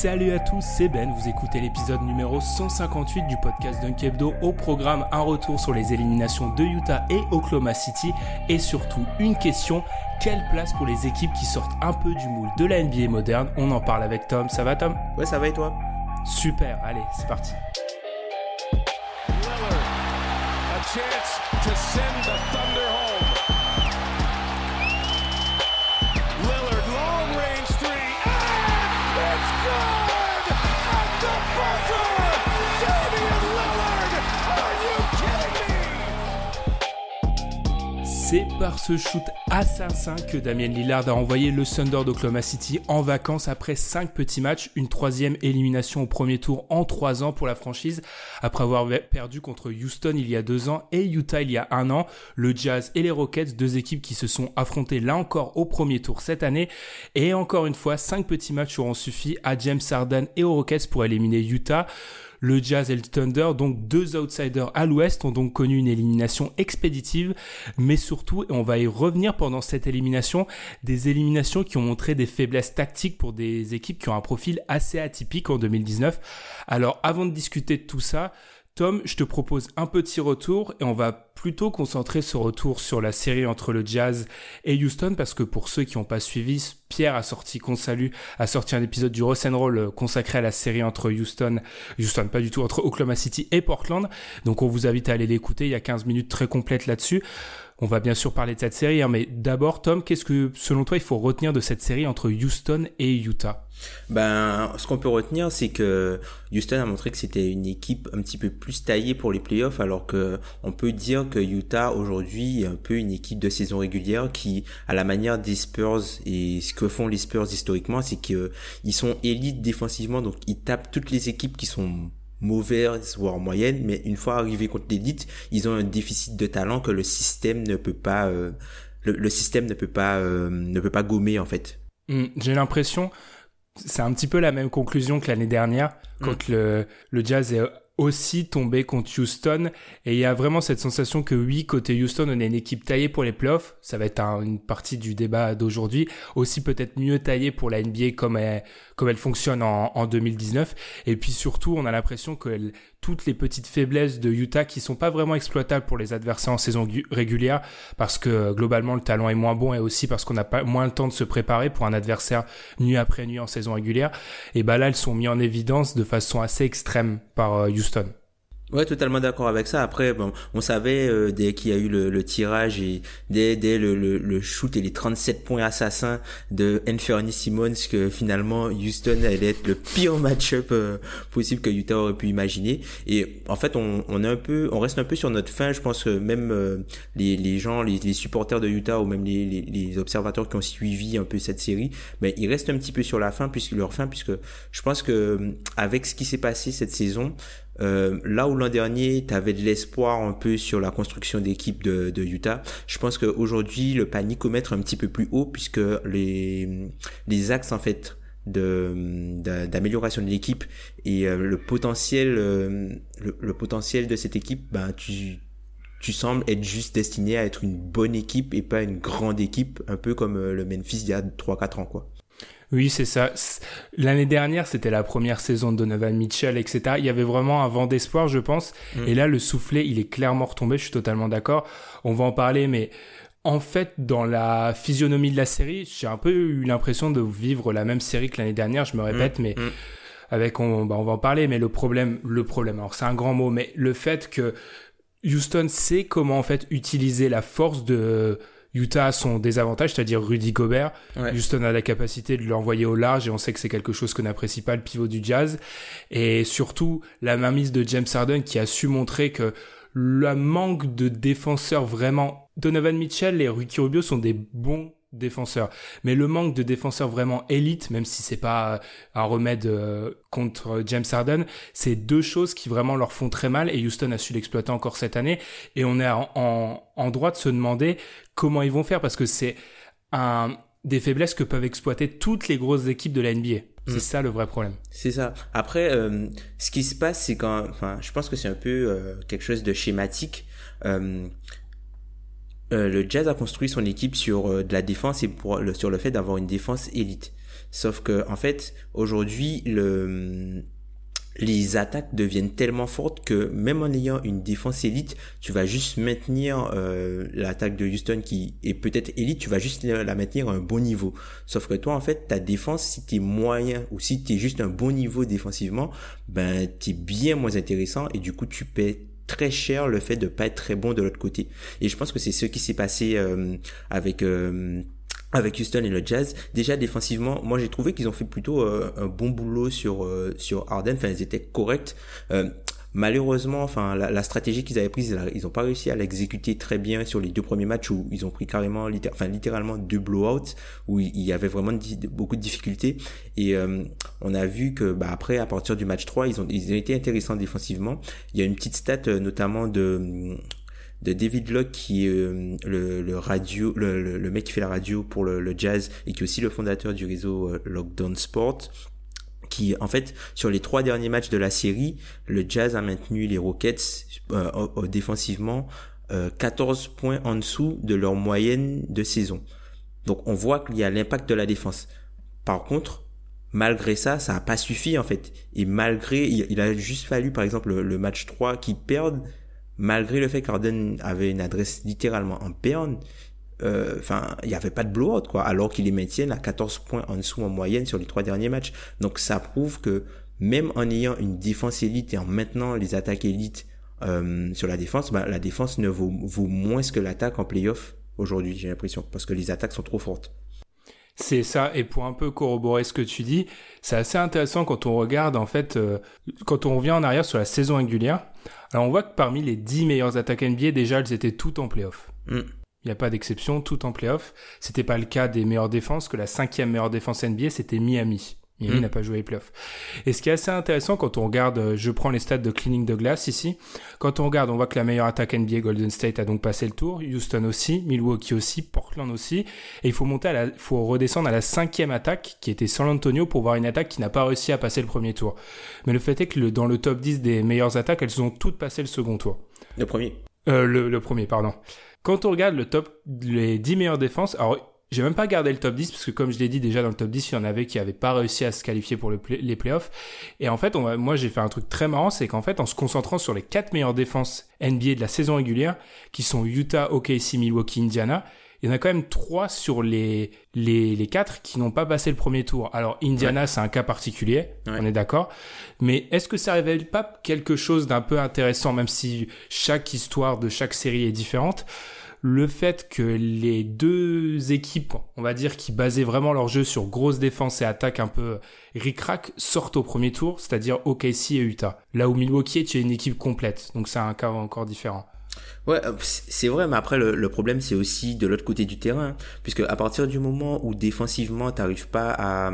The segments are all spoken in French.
Salut à tous, c'est Ben, vous écoutez l'épisode numéro 158 du podcast Dunk Hebdo. Au programme, un retour sur les éliminations de Utah et Oklahoma City. Et surtout une question, quelle place pour les équipes qui sortent un peu du moule de la NBA moderne? On en parle avec Tom, ça va Tom? Ouais, ça va et toi? Super, allez, c'est parti. Lillard, a chance to send C'est par ce shoot assassin que Damien Lillard a envoyé le Thunder d'Oklahoma City en vacances après 5 petits matchs, une troisième élimination au premier tour en 3 ans pour la franchise, après avoir perdu contre Houston il y a 2 ans et Utah il y a un an, le Jazz et les Rockets, deux équipes qui se sont affrontées là encore au premier tour cette année, et encore une fois, 5 petits matchs auront suffi à James Harden et aux Rockets pour éliminer Utah. Le Jazz et le Thunder, donc deux outsiders à l'ouest, ont donc connu une élimination expéditive, mais surtout, et on va y revenir pendant cette élimination, des éliminations qui ont montré des faiblesses tactiques pour des équipes qui ont un profil assez atypique en 2019. Alors avant de discuter de tout ça, Tom, je te propose un petit retour et on va plutôt concentrer ce retour sur la série entre le Jazz et Houston parce que pour ceux qui n'ont pas suivi, Pierre a sorti, qu'on salue, a sorti un épisode du Roll consacré à la série entre Houston, Houston pas du tout, entre Oklahoma City et Portland. Donc on vous invite à aller l'écouter, il y a 15 minutes très complètes là-dessus. On va bien sûr parler de cette série, hein, mais d'abord Tom, qu'est-ce que selon toi il faut retenir de cette série entre Houston et Utah? Ben, ce qu'on peut retenir, c'est que Houston a montré que c'était une équipe un petit peu plus taillée pour les playoffs, alors que on peut dire que Utah aujourd'hui est un peu une équipe de saison régulière qui, à la manière des Spurs et ce que font les Spurs historiquement, c'est qu'ils sont élites défensivement, donc ils tapent toutes les équipes qui sont mauvaises voire moyennes mais une fois arrivés contre l'élite ils ont un déficit de talent que le système ne peut pas euh, le, le, système ne peut pas euh, ne peut pas gommer en fait mmh, j'ai l'impression c'est un petit peu la même conclusion que l'année dernière quand mmh. le, le Jazz est aussi tombé contre Houston et il y a vraiment cette sensation que oui côté Houston on est une équipe taillée pour les playoffs ça va être un, une partie du débat d'aujourd'hui aussi peut-être mieux taillée pour la NBA comme elle, comme elle fonctionne en, en 2019 et puis surtout on a l'impression que toutes les petites faiblesses de Utah qui sont pas vraiment exploitables pour les adversaires en saison régulière parce que globalement le talent est moins bon et aussi parce qu'on n'a pas moins le temps de se préparer pour un adversaire nuit après nuit en saison régulière et bah là elles sont mis en évidence de façon assez extrême par Houston. Ouais, totalement d'accord avec ça. Après, bon, on savait euh, dès qu'il y a eu le, le, tirage et dès, dès le, le, le, shoot et les 37 points assassins de Anthony Simmons que finalement Houston allait être le pire match-up euh, possible que Utah aurait pu imaginer. Et en fait, on, on est un peu, on reste un peu sur notre fin. Je pense que même euh, les, les gens, les, les, supporters de Utah ou même les, les, les, observateurs qui ont suivi un peu cette série, mais ils restent un petit peu sur la fin puisque leur fin, puisque je pense que avec ce qui s'est passé cette saison. Euh, là où l'an dernier, tu de l'espoir un peu sur la construction d'équipe de, Utah, je pense qu'aujourd'hui, le panicomètre est un petit peu plus haut puisque les, les axes en fait d'amélioration de, l'équipe et euh, le potentiel euh, potentiel de cette équipe ben tu tu sembles être juste destiné à être une bonne équipe et pas une grande équipe un peu comme le Memphis il y a 3 4 ans quoi. Oui, c'est ça. L'année dernière, c'était la première saison de Donovan Mitchell, etc. Il y avait vraiment un vent d'espoir, je pense. Mm. Et là, le soufflet, il est clairement retombé. Je suis totalement d'accord. On va en parler, mais en fait, dans la physionomie de la série, j'ai un peu eu l'impression de vivre la même série que l'année dernière. Je me répète, mm. mais mm. avec, on, bah, on va en parler. Mais le problème, le problème. Alors, c'est un grand mot, mais le fait que Houston sait comment en fait utiliser la force de Utah a son désavantage, c'est-à-dire Rudy Gobert. Houston a la capacité de l'envoyer au large et on sait que c'est quelque chose que n'apprécie pas le pivot du Jazz. Et surtout, la mainmise de James Harden qui a su montrer que le manque de défenseurs vraiment... Donovan Mitchell et Ricky Rubio sont des bons défenseurs. Mais le manque de défenseurs vraiment élites, même si c'est pas un remède euh, contre James Harden, c'est deux choses qui vraiment leur font très mal et Houston a su l'exploiter encore cette année. Et on est en, en, droit de se demander comment ils vont faire parce que c'est un, des faiblesses que peuvent exploiter toutes les grosses équipes de la NBA. C'est mm. ça le vrai problème. C'est ça. Après, euh, ce qui se passe, c'est quand, enfin, je pense que c'est un peu euh, quelque chose de schématique. Euh, euh, le Jazz a construit son équipe sur euh, de la défense et sur le fait d'avoir une défense élite. Sauf que en fait, aujourd'hui, le les attaques deviennent tellement fortes que même en ayant une défense élite, tu vas juste maintenir euh, l'attaque de Houston qui est peut-être élite, tu vas juste la maintenir à un bon niveau. Sauf que toi, en fait, ta défense, si t'es moyen ou si t'es juste un bon niveau défensivement, ben t'es bien moins intéressant et du coup tu paies très cher le fait de pas être très bon de l'autre côté. Et je pense que c'est ce qui s'est passé euh, avec euh, avec Houston et le Jazz. Déjà défensivement, moi j'ai trouvé qu'ils ont fait plutôt euh, un bon boulot sur sur Harden. Enfin, ils étaient corrects malheureusement, enfin, la, stratégie qu'ils avaient prise, ils n'ont pas réussi à l'exécuter très bien sur les deux premiers matchs où ils ont pris carrément, enfin, littéralement deux blowouts où il y avait vraiment beaucoup de difficultés. Et euh, on a vu que, bah, après, à partir du match 3, ils ont, ils ont été intéressants défensivement. Il y a une petite stat, euh, notamment de David Locke qui est euh, le, radio le, mec qui fait la radio pour le, le, jazz et qui est aussi le fondateur du réseau Lockdown Sport qui en fait sur les trois derniers matchs de la série, le Jazz a maintenu les Rockets euh, défensivement 14 euh, points en dessous de leur moyenne de saison. Donc on voit qu'il y a l'impact de la défense. Par contre, malgré ça, ça n'a pas suffi en fait. Et malgré, il, a juste fallu par exemple le, match 3 qu'ils perdent, malgré le fait qu'Arden avait une adresse littéralement en perne, euh, enfin, il n'y avait pas de blowout, quoi, alors qu'ils les maintiennent à 14 points en dessous en moyenne sur les trois derniers matchs. Donc ça prouve que même en ayant une défense élite et en maintenant les attaques élites euh, sur la défense, bah, la défense ne vaut, vaut moins que l'attaque en playoff aujourd'hui, j'ai l'impression, parce que les attaques sont trop fortes. C'est ça, et pour un peu corroborer ce que tu dis, c'est assez intéressant quand on regarde, en fait, euh, quand on revient en arrière sur la saison régulière, alors on voit que parmi les 10 meilleures attaques NBA, déjà, elles étaient toutes en playoff. Mm. Il n'y a pas d'exception, tout en playoff. C'était pas le cas des meilleures défenses, que la cinquième meilleure défense NBA, c'était Miami. Miami hmm. n'a pas joué les playoffs. Et ce qui est assez intéressant quand on regarde, euh, je prends les stats de cleaning de glace ici, quand on regarde, on voit que la meilleure attaque NBA Golden State a donc passé le tour, Houston aussi, Milwaukee aussi, Portland aussi, et il faut monter à la, faut redescendre à la cinquième attaque qui était San Antonio pour voir une attaque qui n'a pas réussi à passer le premier tour. Mais le fait est que le, dans le top 10 des meilleures attaques, elles ont toutes passé le second tour. Le premier. Euh, le, le premier, pardon. Quand on regarde le top, les 10 meilleures défenses, alors j'ai même pas gardé le top 10 parce que comme je l'ai dit déjà dans le top 10, il y en avait qui n'avaient pas réussi à se qualifier pour le les playoffs. Et en fait, moi j'ai fait un truc très marrant, c'est qu'en fait en se concentrant sur les 4 meilleures défenses NBA de la saison régulière, qui sont Utah, OKC, Milwaukee, Indiana, il y en a quand même trois sur les les, les quatre qui n'ont pas passé le premier tour. Alors Indiana, c'est un cas particulier, on est d'accord. Mais est-ce que ça révèle pas quelque chose d'un peu intéressant, même si chaque histoire de chaque série est différente? Le fait que les deux équipes, on va dire, qui basaient vraiment leur jeu sur grosse défense et attaque un peu ric-rac, sortent au premier tour, c'est-à-dire OKC et Utah. Là où Milwaukee est une équipe complète, donc c'est un cas encore différent. Ouais, euh, c'est vrai, mais après le, problème c'est aussi de l'autre côté du terrain, puisque à partir du moment où défensivement t'arrives pas à,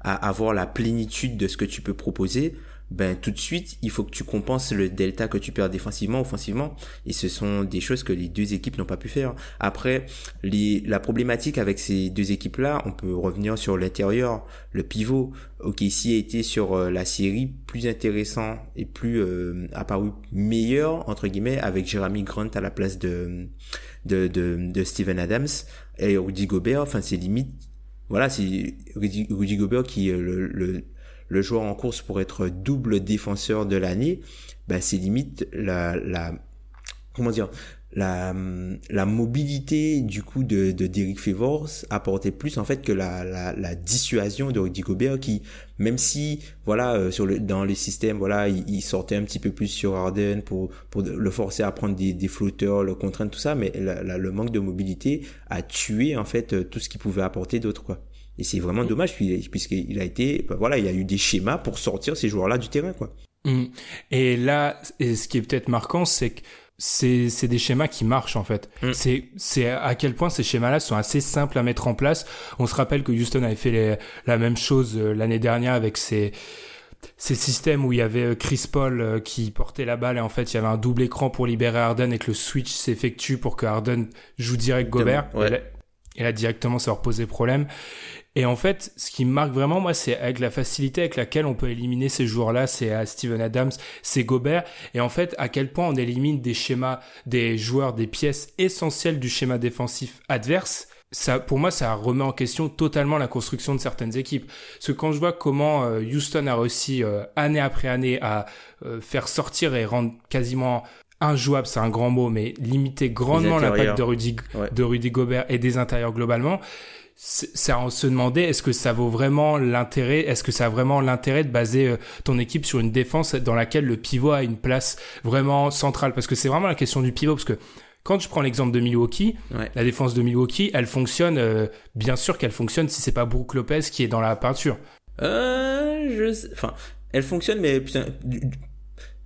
à avoir la plénitude de ce que tu peux proposer, ben tout de suite, il faut que tu compenses le delta que tu perds défensivement, offensivement, et ce sont des choses que les deux équipes n'ont pas pu faire. Après, les, la problématique avec ces deux équipes-là, on peut revenir sur l'intérieur, le pivot. Ok, ici a été sur euh, la série plus intéressant et plus euh, apparu meilleur entre guillemets avec Jeremy Grant à la place de de, de, de Steven Adams et Rudy Gobert. Enfin, c'est limite voilà, c'est Rudy, Gobert qui est le, le le joueur en course pour être double défenseur de l'année, bah c'est limite la, la comment dire la, la mobilité du coup de, de Derek Favors apportait plus en fait que la, la, la dissuasion de Rudy Gobert qui même si voilà euh, sur le dans les systèmes voilà il, sortait un petit peu plus sur Harden pour pour le forcer à prendre des, des flotteurs le contraindre tout ça mais le manque de mobilité a tué en fait euh, tout ce qu'il pouvait apporter d'autre quoi et c'est vraiment mm. dommage puisqu'il a été ben voilà il y a eu des schémas pour sortir ces joueurs là du terrain quoi mm. et là et ce qui est peut-être marquant c'est que c'est c'est des schémas qui marchent en fait. Mm. C'est c'est à quel point ces schémas-là sont assez simples à mettre en place. On se rappelle que Houston avait fait les, la même chose euh, l'année dernière avec ces ces systèmes où il y avait euh, Chris Paul euh, qui portait la balle et en fait il y avait un double écran pour libérer Harden et que le switch s'effectue pour que Harden joue direct Gobert. Et, là, directement ça leur posait problème. Et en fait, ce qui me marque vraiment, moi, c'est avec la facilité avec laquelle on peut éliminer ces joueurs-là, c'est à Steven Adams, c'est Gobert, et en fait, à quel point on élimine des schémas, des joueurs, des pièces essentielles du schéma défensif adverse. Ça, pour moi, ça remet en question totalement la construction de certaines équipes. Parce que quand je vois comment euh, Houston a réussi euh, année après année à euh, faire sortir et rendre quasiment injouable, c'est un grand mot, mais limiter grandement l'impact de Rudy, de Rudy Gobert et des intérieurs globalement, c'est à se demander est-ce que ça vaut vraiment l'intérêt est-ce que ça a vraiment l'intérêt de baser euh, ton équipe sur une défense dans laquelle le pivot a une place vraiment centrale? Parce que c'est vraiment la question du pivot parce que quand je prends l'exemple de Milwaukee, la défense de Milwaukee, elle fonctionne, euh, bien sûr qu'elle fonctionne si c'est pas Brook Lopez qui est dans la peinture. Euh, je, enfin, elle fonctionne, mais putain,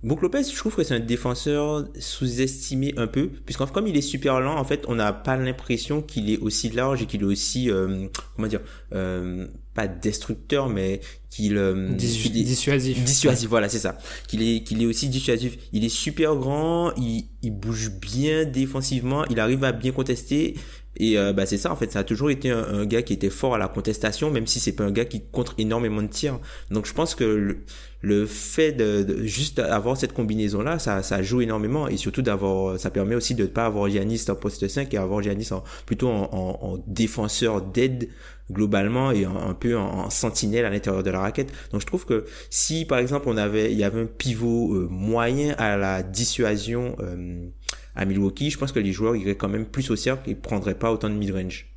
Brook Lopez, je trouve que c'est un défenseur sous-estimé un peu, puisqu'en comme il est super lent, en fait, on n'a pas l'impression qu'il est aussi large et qu'il est aussi, euh, comment dire, euh, pas destructeur, mais qu'il euh, dissuasif. Dissuasif, voilà, c'est ça. Qu'il est, qu'il est aussi dissuasif. Il est super grand, il, il bouge bien défensivement, il arrive à bien contester. Et euh, bah c'est ça en fait, ça a toujours été un, un, gars qui était fort à la contestation, même si c'est pas un gars qui contre énormément de tirs. Donc je pense que le, le fait de, juste avoir cette combinaison là ça, ça joue énormément. Et surtout d'avoir ça permet aussi de ne pas avoir Giannis en poste 5 et avoir Giannis en, plutôt en, en, défenseur d'aide globalement et un, peu en, sentinelle à l'intérieur de la raquette. Donc je trouve que si par exemple on avait il y avait un pivot euh, moyen à la dissuasion euh, à Milwaukee je pense que les joueurs iraient quand même plus au cercle et prendraient pas autant de mid-range.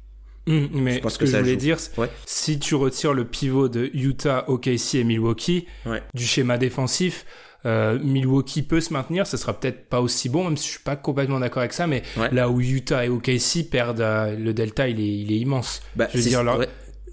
Hum, mais ce que, je voulais dire, si tu retires le pivot de Utah, OKC et Milwaukee du schéma défensif, euh, Milwaukee peut se maintenir, ce sera peut-être pas aussi bon, même si je suis pas complètement d'accord avec ça, mais là où Utah et OKC perdent, euh, le delta il est, il est immense. Bah, je veux dire,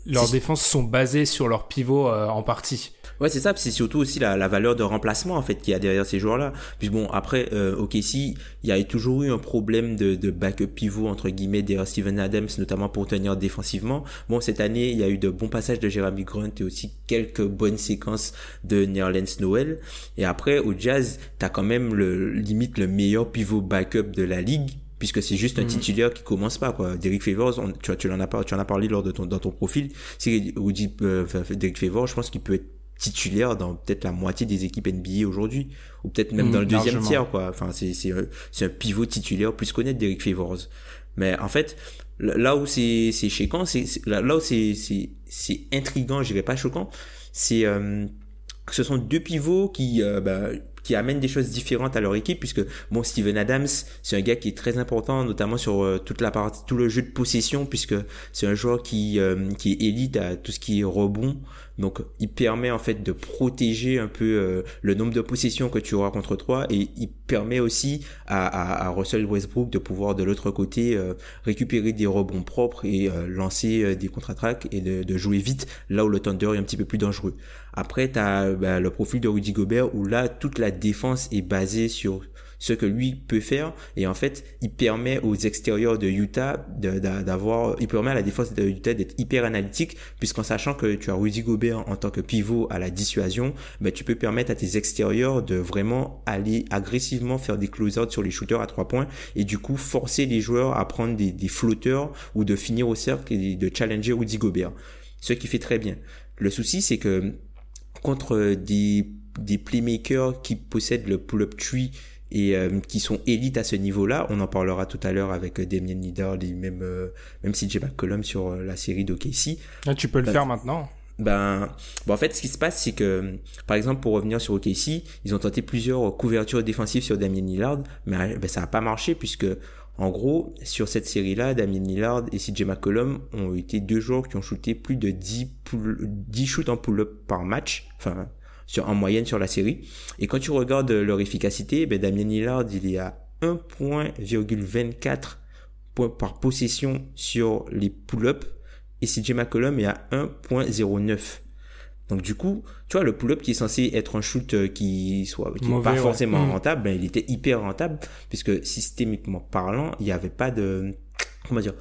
leurs défenses sont basées sur leur pivot euh, en partie. Ouais, c'est ça. C'est surtout aussi la, la, valeur de remplacement en fait qu'il y a derrière ces joueurs-là. Puis bon, après, euh, ok, si il y a toujours eu un problème de, de backup pivot entre guillemets derrière Steven Adams, notamment pour tenir défensivement. Bon, cette année, il y a eu de bons passages de Jeremy Grant et aussi quelques bonnes séquences de Nerlens Noel. Et après, au Jazz, t'as quand même le limite le meilleur pivot backup de la ligue puisque c'est juste un mhm. titulaire qui commence pas quoi. Derek Favors, tu, tu en as tu en as parlé lors de ton dans ton profil. C'est euh, Derek Favors, je pense qu'il peut être titulaire dans peut-être la moitié des équipes NBA aujourd'hui ou peut-être même dans le mm, deuxième tiers quoi. Enfin c'est c'est c'est un pivot titulaire plus connaître d'Eric Favors. Mais en fait là où c'est c'est choquant c'est là où c'est c'est c'est intrigant je dirais pas choquant c'est euh, ce sont deux pivots qui euh, bah, qui amènent des choses différentes à leur équipe puisque bon Steven Adams c'est un gars qui est très important notamment sur euh, toute la partie tout le jeu de possession puisque c'est un joueur qui euh, qui est élite à tout ce qui est rebond. Donc il permet en fait de protéger un peu euh, le nombre de possessions que tu auras contre toi et permet aussi à, Russell Westbrook de pouvoir de l'autre côté récupérer des rebonds propres et lancer des contre-attaques et de, de jouer vite là où le Thunder est un petit peu plus dangereux. Après, tu as bah, le profil de Rudy Gobert où là, toute la défense est basée sur ce que lui peut faire. Et en fait il permet aux extérieurs de Utah d'avoir il permet à la défense de Utah d'être hyper analytique puisqu'en sachant que tu as Rudy Gobert en tant que pivot à la dissuasion mais tu peux permettre à tes extérieurs de vraiment aller agressivement faire des close-out sur les shooters à trois points et du coup forcer les joueurs à prendre des, des flotteurs ou de finir au cercle et de challenger Rudy Gobert. Ce qui fait très bien. Le souci c'est que contre des, des playmakers qui possèdent le pull-up tree et euh, qui sont élites à ce niveau-là. On en parlera tout à l'heure avec euh, Damien Lillard et même euh, même pas colonne sur la série d'OKC. Ah, tu peux le faire maintenant. ben, en fait, ce qui se passe, c'est que, par exemple, pour revenir sur OKC, ils ont tenté plusieurs couvertures défensives sur Damien Lillard, mais ben, ça n'a pas marché puisque, en gros, sur cette série-là, Damien Lillard et CJ McCollum ont été deux joueurs qui ont shooté plus de 10, 10 shoots en pull-up par match, enfin, sur, en moyenne sur la série. Et quand tu regardes leur efficacité, ben, Damien Lillard, il est à 1.24 points par possession sur les pull-ups et CJ McCollum est à 1.09. Donc du coup, tu vois, le pull-up qui est censé être un shoot euh, qui soit qui pas forcément mm. rentable, ben, il était hyper rentable puisque systémiquement parlant, il n'y avait pas de comment dire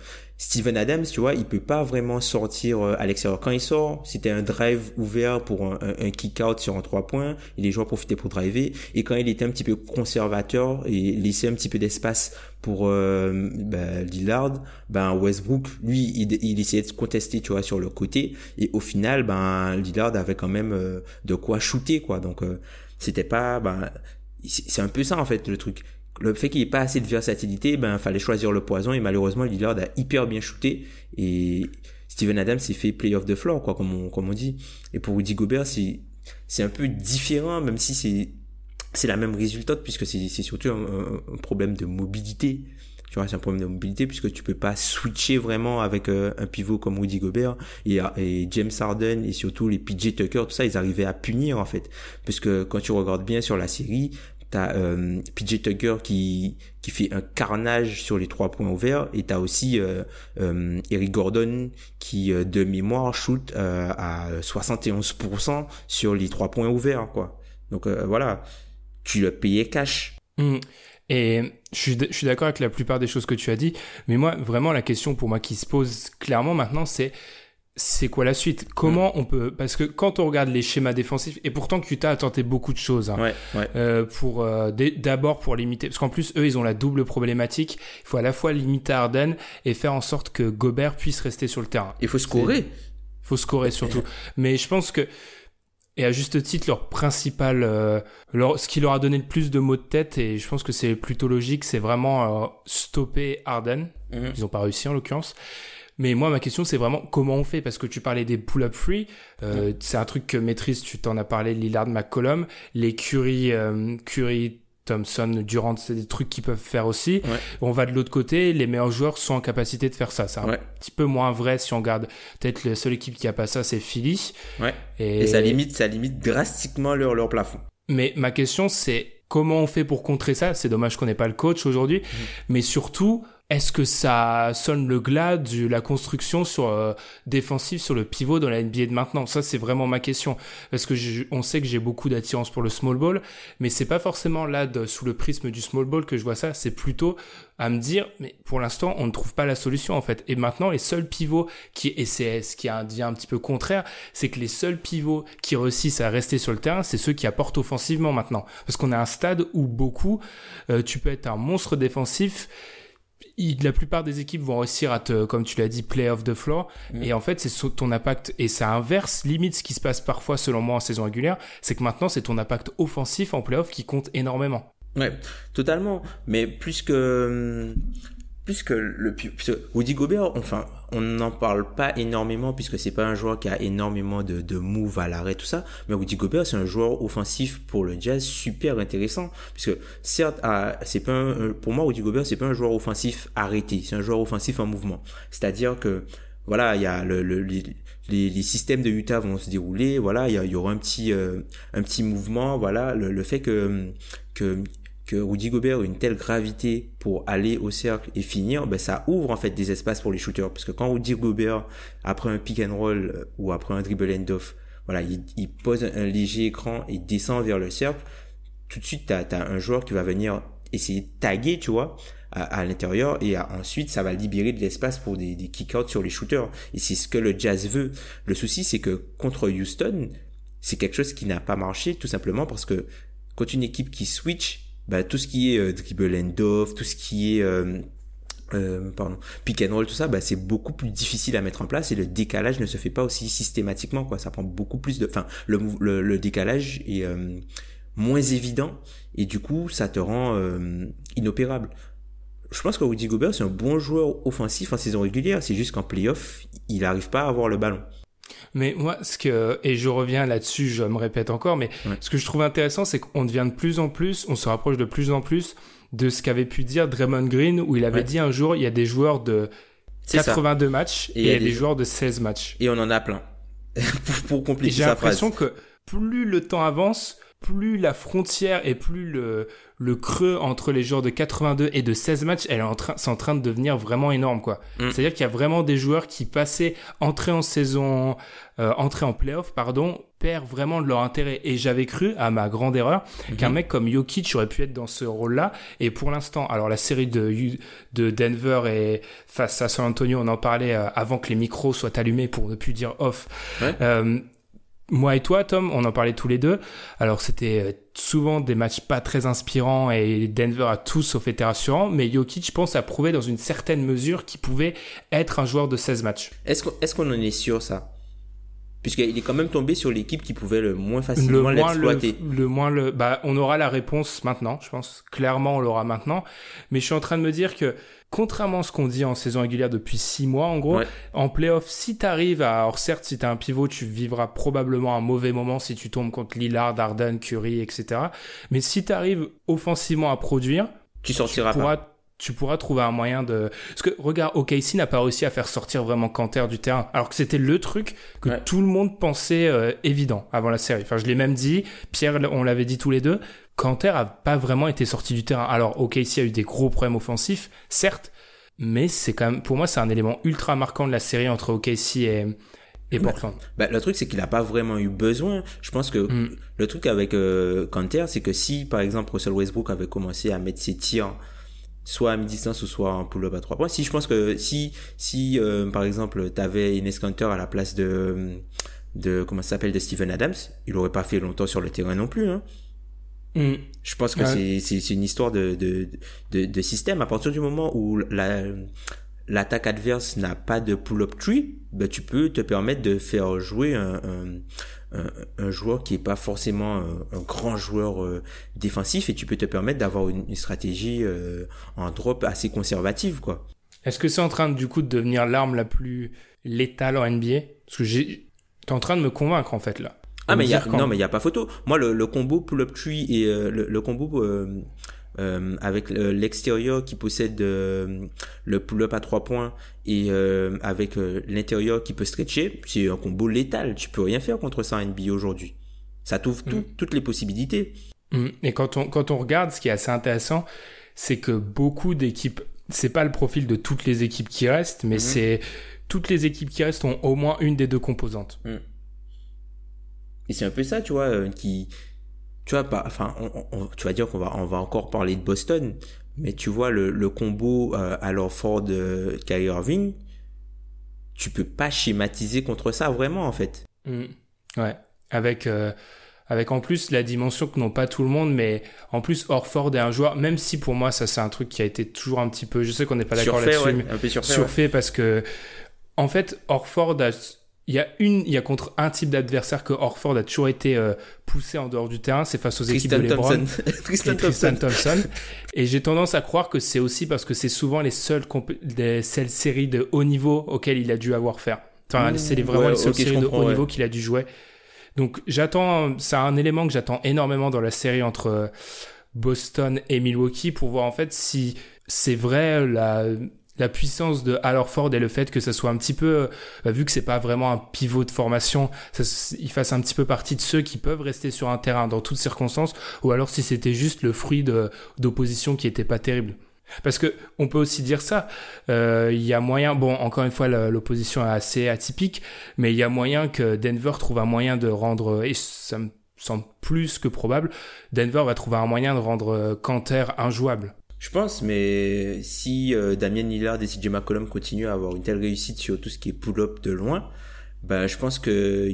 Steven Adams, tu vois, il peut pas vraiment sortir euh, à l'extérieur. Quand il sort, c'était un drive ouvert pour un, kick-out sur un trois points, et les joueurs profitaient pour driver. Et quand il était un petit peu conservateur et laissait un petit peu d'espace pour euh, ben, Lillard, Westbrook, lui, il, il, essayait de se contester, tu vois, sur le côté. Et au final, ben Lillard avait quand même euh, de quoi shooter, quoi. Donc c'était pas, ben c'est un peu ça en fait le truc le fait qu'il n'y ait pas assez de versatilité, ben fallait choisir le poison et malheureusement Lillard a hyper bien shooté et Steven Adams s'est fait play off the floor quoi comme on, dit. Et pour Rudy Gobert c'est un peu différent même si c'est la même résultat puisque c'est surtout un, problème de mobilité. Tu vois, c'est un problème de mobilité puisque tu peux pas switcher vraiment avec euh, un pivot comme Rudy Gobert et, et, James Harden et surtout les PJ Tucker, tout ça, ils arrivaient à punir en fait. Parce que quand tu regardes bien sur la série, T'as euh, PJ Tucker qui qui fait un carnage sur les trois points ouverts et t'as aussi euh, euh, Eric Gordon qui euh, de mémoire shoot euh, à 71% sur les trois points ouverts quoi. Donc voilà, tu le payais cash. Mmh. Et je suis, je suis d'accord avec la plupart des choses que tu as dit, mais moi vraiment la question pour moi qui se pose clairement maintenant c'est c'est quoi la suite? Comment mm. on peut Parce que quand on regarde les schémas défensifs, et pourtant Utah a tenté beaucoup de choses hein, ouais, ouais. Euh, pour euh, d'abord pour limiter, parce qu'en plus eux ils ont la double problématique. Il faut à la fois limiter Arden et faire en sorte que Gobert puisse rester sur le terrain. Il faut scorer. Il faut scorer surtout. Mais je pense que et à juste titre leur principal, euh, leur, ce qui leur a donné le plus de mots de tête et je pense que c'est plutôt logique, c'est vraiment euh, stopper Arden. Mm-hmm. Ils ont pas réussi en l'occurrence. Mais moi, ma question, c'est vraiment comment on fait Parce que tu parlais des pull-up free. Euh, C'est un truc que maîtrise, tu t'en as parlé, Lillard, McCollum. Les Curry, euh, Curry Thompson, Durant, c'est des trucs qu'ils peuvent faire aussi. On va de l'autre côté, les meilleurs joueurs sont en capacité de faire ça. C'est un petit peu moins vrai si on regarde. Peut-être la seule équipe qui a pas ça, c'est Philly. Ouais. Et... ça limite, ça limite drastiquement leur, leur plafond. Mais ma question, c'est comment on fait pour contrer ça? C'est dommage qu'on n'ait pas le coach aujourd'hui. Mmh. Mais surtout, est-ce que ça sonne le glas de la construction sur euh, défensive sur le pivot dans la NBA de maintenant? Ça, c'est vraiment ma question parce que on sait que j'ai beaucoup d'attirance pour le small ball, mais c'est pas forcément là sous le prisme du small ball que je vois ça. C'est plutôt à me dire, mais pour l'instant, on ne trouve pas la solution en fait. Et maintenant, les seuls pivots qui et c'est ce qui devient un petit peu contraire, c'est que les seuls pivots qui réussissent à rester sur le terrain, c'est ceux qui apportent offensivement maintenant, parce qu'on a un stade où beaucoup, euh, tu peux être un monstre défensif la plupart des équipes vont réussir à te, comme tu l'as dit, play off the floor. Mm. Et en fait, c'est ton impact, et ça inverse limite ce qui se passe parfois, selon moi, en saison régulière, c'est que maintenant, c'est ton impact offensif en playoff qui compte énormément. Ouais, totalement. Mais plus que, plus que le, Woody Gobert, enfin, on n'en parle pas énormément puisque c'est pas un joueur qui a énormément de, de moves à l'arrêt tout ça mais Rudy Gobert c'est un joueur offensif pour le Jazz super intéressant puisque certes ah, c'est pas un, pour moi Rudy Gobert c'est pas un joueur offensif arrêté c'est un joueur offensif en mouvement. C'est-à-dire que voilà il y a le, le les, les, systèmes de Utah vont se dérouler voilà il y, y aura un petit euh, un petit mouvement voilà le, le fait que que Rudy Gobert une telle gravité pour aller au cercle et finir, ben ça ouvre en fait des espaces pour les shooters. Parce que quand Rudy Gobert, après un pick and roll euh, ou après un dribble end-off, voilà, il, pose un, léger écran et descend vers le cercle, tout de suite, tu as, un joueur qui va venir essayer de taguer, tu vois, à, l'intérieur et ensuite ça va libérer de l'espace pour des, des kick-outs sur les shooters. Et c'est ce que le Jazz veut. Le souci, c'est que contre Houston, c'est quelque chose qui n'a pas marché tout simplement parce que quand une équipe qui switch, bah, tout ce qui est euh, dribble and off, tout ce qui est euh, euh, pardon, pick and roll, tout ça, bah, c'est beaucoup plus difficile à mettre en place et le décalage ne se fait pas aussi systématiquement, quoi. Ça prend beaucoup plus de, enfin, le, le, le décalage est euh, moins évident et du coup, ça te rend euh, inopérable. Je pense que Rudy Gobert, c'est un bon joueur offensif en saison régulière. C'est juste qu'en playoff, il n'arrive pas à avoir le ballon. Mais moi, ce que, et je reviens là-dessus, je me répète encore, mais ce que je trouve intéressant, c'est qu'on devient de plus en plus, on se rapproche de plus en plus de ce qu'avait pu dire Draymond Green, où il avait dit un jour, il y a des joueurs de 82 matchs et, il y a des, joueurs de 16 matchs. Et on en a plein. pour, pour compliquer J'ai l'impression que plus le temps avance, plus la frontière et plus le, le creux entre les joueurs de 82 et de 16 matchs, elle est en train, c'est en train de devenir vraiment énorme, quoi. Mm. C'est-à-dire qu'il y a vraiment des joueurs qui passaient entrée en saison, euh, entrée en playoff, pardon, perdent vraiment de leur intérêt. Et j'avais cru, à ma grande erreur, mm-hmm. qu'un mec comme Jokic aurait pu être dans ce rôle-là. Et pour l'instant, alors la série de, de Denver et face à San Antonio, on en parlait euh, avant que les micros soient allumés pour ne plus dire off. Euh, moi et toi, Tom, on en parlait tous les deux. Alors c'était euh, souvent des matchs pas très inspirants et Denver a tout sauf été rassurant, mais Jokic, je pense, a prouvé dans une certaine mesure qu'il pouvait être un joueur de 16 matchs. Est-ce qu'on en est sûr ça? Puisqu'il est quand même tombé sur l'équipe qui pouvait le moins facilement l'exploiter. Le, moins le, bah, on aura la réponse maintenant, je pense. Clairement, on l'aura maintenant. Mais je suis en train de me dire que contrairement à ce qu'on dit en saison régulière depuis six mois, en gros, en playoff, si t'arrives à, alors certes, si t'as un pivot, tu vivras probablement un mauvais moment si tu tombes contre Lillard, Harden, Curry, etc. Mais si t'arrives offensivement à produire, tu sortiras pas tu pourras trouver un moyen de... Parce que, regarde, OKC n'a pas réussi à faire sortir vraiment Canter du terrain, alors que c'était le truc que tout le monde pensait euh, évident avant la série. Enfin, je l'ai même dit, Pierre, on l'avait dit tous les deux, Canter a pas vraiment été sorti du terrain. Alors, OKC a eu des gros problèmes offensifs, certes, mais c'est quand même, pour moi, c'est un élément ultra marquant de la série entre OKC et, et Portland. Bah, le truc, c'est qu'il n'a pas vraiment eu besoin. Je pense que mm. le truc avec euh, Canter, c'est que si, par exemple, Russell Westbrook avait commencé à mettre ses tirs soit à mi-distance ou soit en pull-up à 3 points. Si je pense que si si euh, par exemple tu avais une Canter à la place de de comment ça s'appelle de Steven Adams, il aurait pas fait longtemps sur le terrain non plus hein. Mm. Je pense que c'est c'est une histoire de, de de de système à partir du moment où la l'attaque adverse n'a pas de pull-up tree, ben tu peux te permettre de faire jouer un, un, joueur qui est pas forcément un, grand joueur euh, défensif et tu peux te permettre d'avoir une, stratégie euh, en drop assez conservative quoi. Est-ce que c'est en train du coup de devenir l'arme la plus létale en NBA Parce que j'ai t'es en train de me convaincre en fait là. Ah mais y a, non mais il y a pas photo. Moi le, le combo pull-up tree et euh, le, le, combo euh, avec l'extérieur qui possède euh, le pull-up à trois points et euh, avec l'intérieur qui peut stretcher, c'est un combo létal. Tu peux rien faire contre ça en NBA aujourd'hui. Ça t'ouvre mm. toutes les possibilités. Mm. Et quand on, quand on regarde, ce qui est assez intéressant, c'est que beaucoup d'équipes, c'est pas le profil de toutes les équipes qui restent, mais mm-hmm. c'est toutes les équipes qui restent ont au moins une des deux composantes. Mm. Et c'est un peu ça, tu vois, qui, tu vois, pas, enfin, on, tu vas dire qu'on va, on va encore parler de Boston, mais tu vois le, le combo euh, alors fort de Kyrie Irving, tu peux pas schématiser contre ça vraiment en fait. Mm. Ouais, avec euh, avec en plus la dimension que n'ont pas tout le monde, mais en plus Orford est un joueur, même si pour moi ça c'est un truc qui a été toujours un petit peu, je sais qu'on n'est pas d'accord là-dessus, surfait, surfait parce que en fait Orford a il y a une, il y a contre un type d'adversaire que Orford a toujours été euh, poussé en dehors du terrain, c'est face aux équipes de LeBron, Tristan, Tristan Thompson. Et j'ai tendance à croire que c'est aussi parce que c'est souvent les seules, des, séries de haut niveau auxquelles il a dû avoir faire. Enfin, c'est vraiment les seules séries de haut niveau qu'il a dû jouer. Donc j'attends, c'est un élément que j'attends énormément dans la série entre euh, Boston et Milwaukee pour voir en fait si c'est vrai la la puissance de Al Ford et le fait que ça soit un petit peu, euh, vu que c'est pas vraiment un pivot de formation, il fasse un petit peu partie de ceux qui peuvent rester sur un terrain dans toutes circonstances, ou alors si c'était juste le fruit d'opposition qui était pas terrible. Parce que on peut aussi dire ça, euh, il y a moyen, bon encore une fois l'opposition est assez atypique, mais il y a moyen que Denver trouve un moyen de rendre, et ça me semble plus que probable, Denver va trouver un moyen de rendre Canter euh, injouable. Je pense, mais si euh, Damien Lillard et CJ McCollum continuent à avoir une telle réussite sur tout ce qui est pull-up de loin, bah, je pense que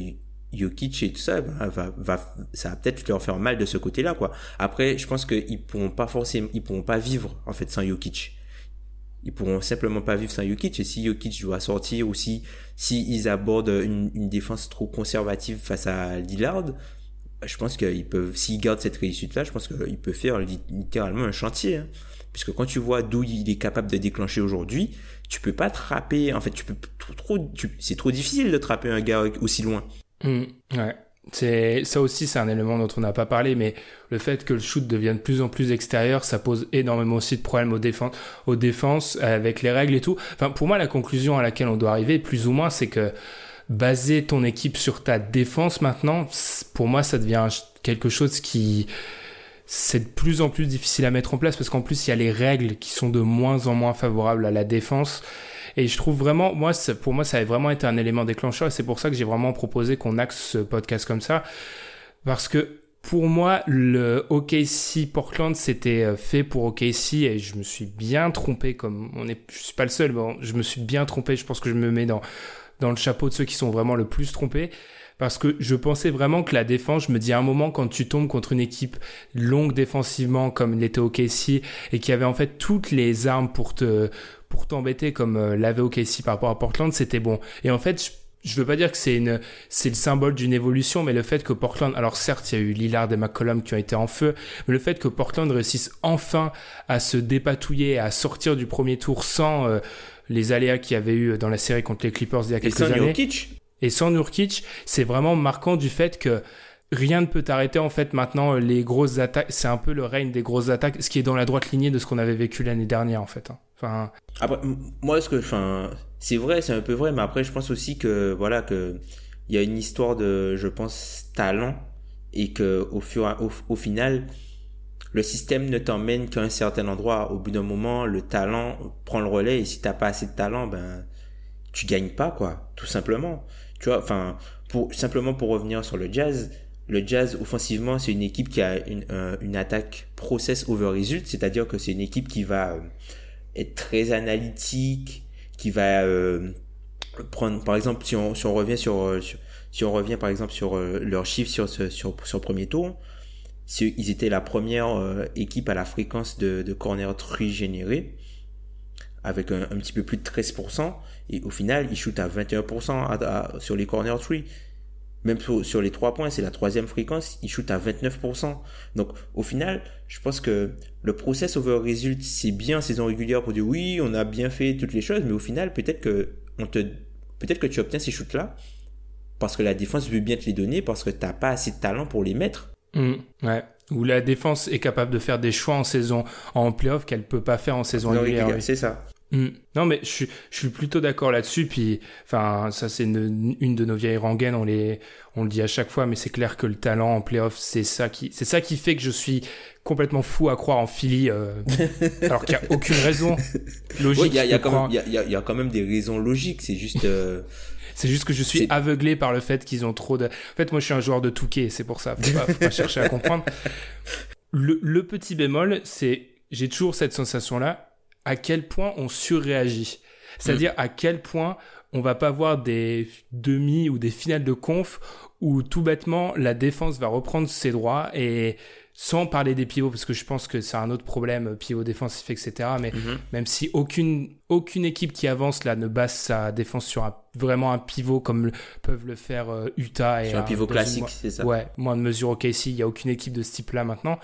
Jokic et tout ça, bah, va, va, ça va peut-être leur faire mal de ce côté-là, quoi. Après, je pense qu'ils pourront pas forcément, ils pourront pas vivre, en fait, sans Jokic. Ils pourront simplement pas vivre sans Jokic. Et si Jokic doit sortir ou si, si ils abordent une, une défense trop conservative face à Lillard, je pense qu'ils peuvent, s'ils gardent cette réussite-là, je pense qu'ils peuvent faire littéralement un chantier. Hein puisque quand tu vois d'où il est capable de déclencher aujourd'hui, tu peux pas trapper. En fait, tu peux trop, c'est trop difficile de trapper un gars aussi loin. Mmh, ouais. C'est ça aussi, c'est un élément dont on n'a pas parlé, mais le fait que le shoot devienne de plus en plus extérieur, ça pose énormément aussi de problèmes aux défenses, avec les règles et tout. Enfin, pour moi, la conclusion à laquelle on doit arriver, plus ou moins, c'est que baser ton équipe sur ta défense maintenant, pour moi, ça devient quelque chose qui c'est de plus en plus difficile à mettre en place parce qu'en plus il y a les règles qui sont de moins en moins favorables à la défense et je trouve vraiment, moi, pour moi, ça a vraiment été un élément déclencheur et c'est pour ça que j'ai vraiment proposé qu'on axe ce podcast comme ça. Parce que pour moi, le OKC Portland, c'était euh, fait pour OKC et je me suis bien trompé comme on est, je suis pas le seul, bon, je me suis bien trompé. Je pense que je me mets dans, dans le chapeau de ceux qui sont vraiment le plus trompés parce que je pensais vraiment que la défense, je me dis à un moment quand tu tombes contre une équipe longue défensivement comme l'était OKC et qui avait en fait toutes les armes pour te pour t'embêter comme euh, l'avait OKC par rapport à Portland, c'était bon. Et en fait, je, veux pas dire que c'est une, c'est le symbole d'une évolution, mais le fait que Portland, alors certes, il y a eu Lillard et McCollum qui ont été en feu, mais le fait que Portland réussisse enfin à se dépatouiller, à sortir du premier tour sans euh, les aléas qu'il y avait eu dans la série contre les Clippers il y a quelques et sans années. Et sans Nurkic, c'est vraiment marquant du fait que rien ne peut arrêter en fait maintenant les grosses attaques. C'est un peu le règne des grosses attaques, ce qui est dans la droite lignée de ce qu'on avait vécu l'année dernière en fait. Hein. Enfin. Après, moi, ce que, enfin, c'est vrai, c'est un peu vrai, mais après, je pense aussi que, voilà, que il y a une histoire de, je pense, talent et que au fur, au final, le système ne t'emmène qu'à un certain endroit. Au bout d'un moment, le talent prend le relais et si t'as pas assez de talent, ben, tu gagnes pas, quoi, tout simplement. Tu vois, enfin, pour, simplement pour revenir sur le jazz, le Jazz offensivement, c'est une équipe qui a une, euh, une attaque process over result, c'est-à-dire que c'est une équipe qui va euh, être très analytique, qui va euh, prendre, par exemple, si on, si on revient sur, si on revient par exemple sur leurs chiffres sur sur, sur premier tour, ils étaient la première équipe à la fréquence de, de corner tree généré avec un, un, petit peu plus de 13%, et au final, ils shootent à 21% sur les corner tree même sur, les trois points, c'est la troisième fréquence, il shoot à 29%. Donc, au final, je pense que le process over result, c'est bien saison régulière pour dire oui, on a bien fait toutes les choses, mais au final, peut-être que on te, peut-être que tu obtiens ces shoots-là parce que la défense veut bien te les donner parce que t'as pas assez de talent pour les mettre. Mmh, ouais. Ou la défense est capable de faire des choix en saison, en playoff qu'elle peut pas faire en saison régulière. C'est ça. Mm. Non, mais je suis, je suis plutôt d'accord là-dessus. Puis, enfin, ça c'est une, une, de nos vieilles rengaines. On les, on le dit à chaque fois, mais c'est clair que le talent en playoff, c'est ça qui, c'est ça qui fait que je suis complètement fou à croire en Philly, euh, alors qu'il n'y a aucune raison logique. Il y, a, y, y a quand même des raisons logiques. C'est juste. Euh, c'est juste que je suis aveuglé par le fait qu'ils ont trop de. En fait, moi, je suis un joueur de Touquet. C'est pour ça. Faut pas, faut pas chercher à comprendre. Le, le petit bémol, c'est j'ai toujours cette sensation-là à quel point on surréagit. C'est-à-dire mm. à quel point on va pas voir des demi ou des finales de conf où tout bêtement la défense va reprendre ses droits et sans parler des pivots parce que je pense que c'est un autre problème pivot défensif etc mais mm-hmm. même si aucune aucune équipe qui avance là ne base sa défense sur un, vraiment un pivot comme peuvent le faire euh, Utah et sur un pivot classique c'est ça. Ouais moins de mesure ok si il y a aucune équipe de ce type là maintenant.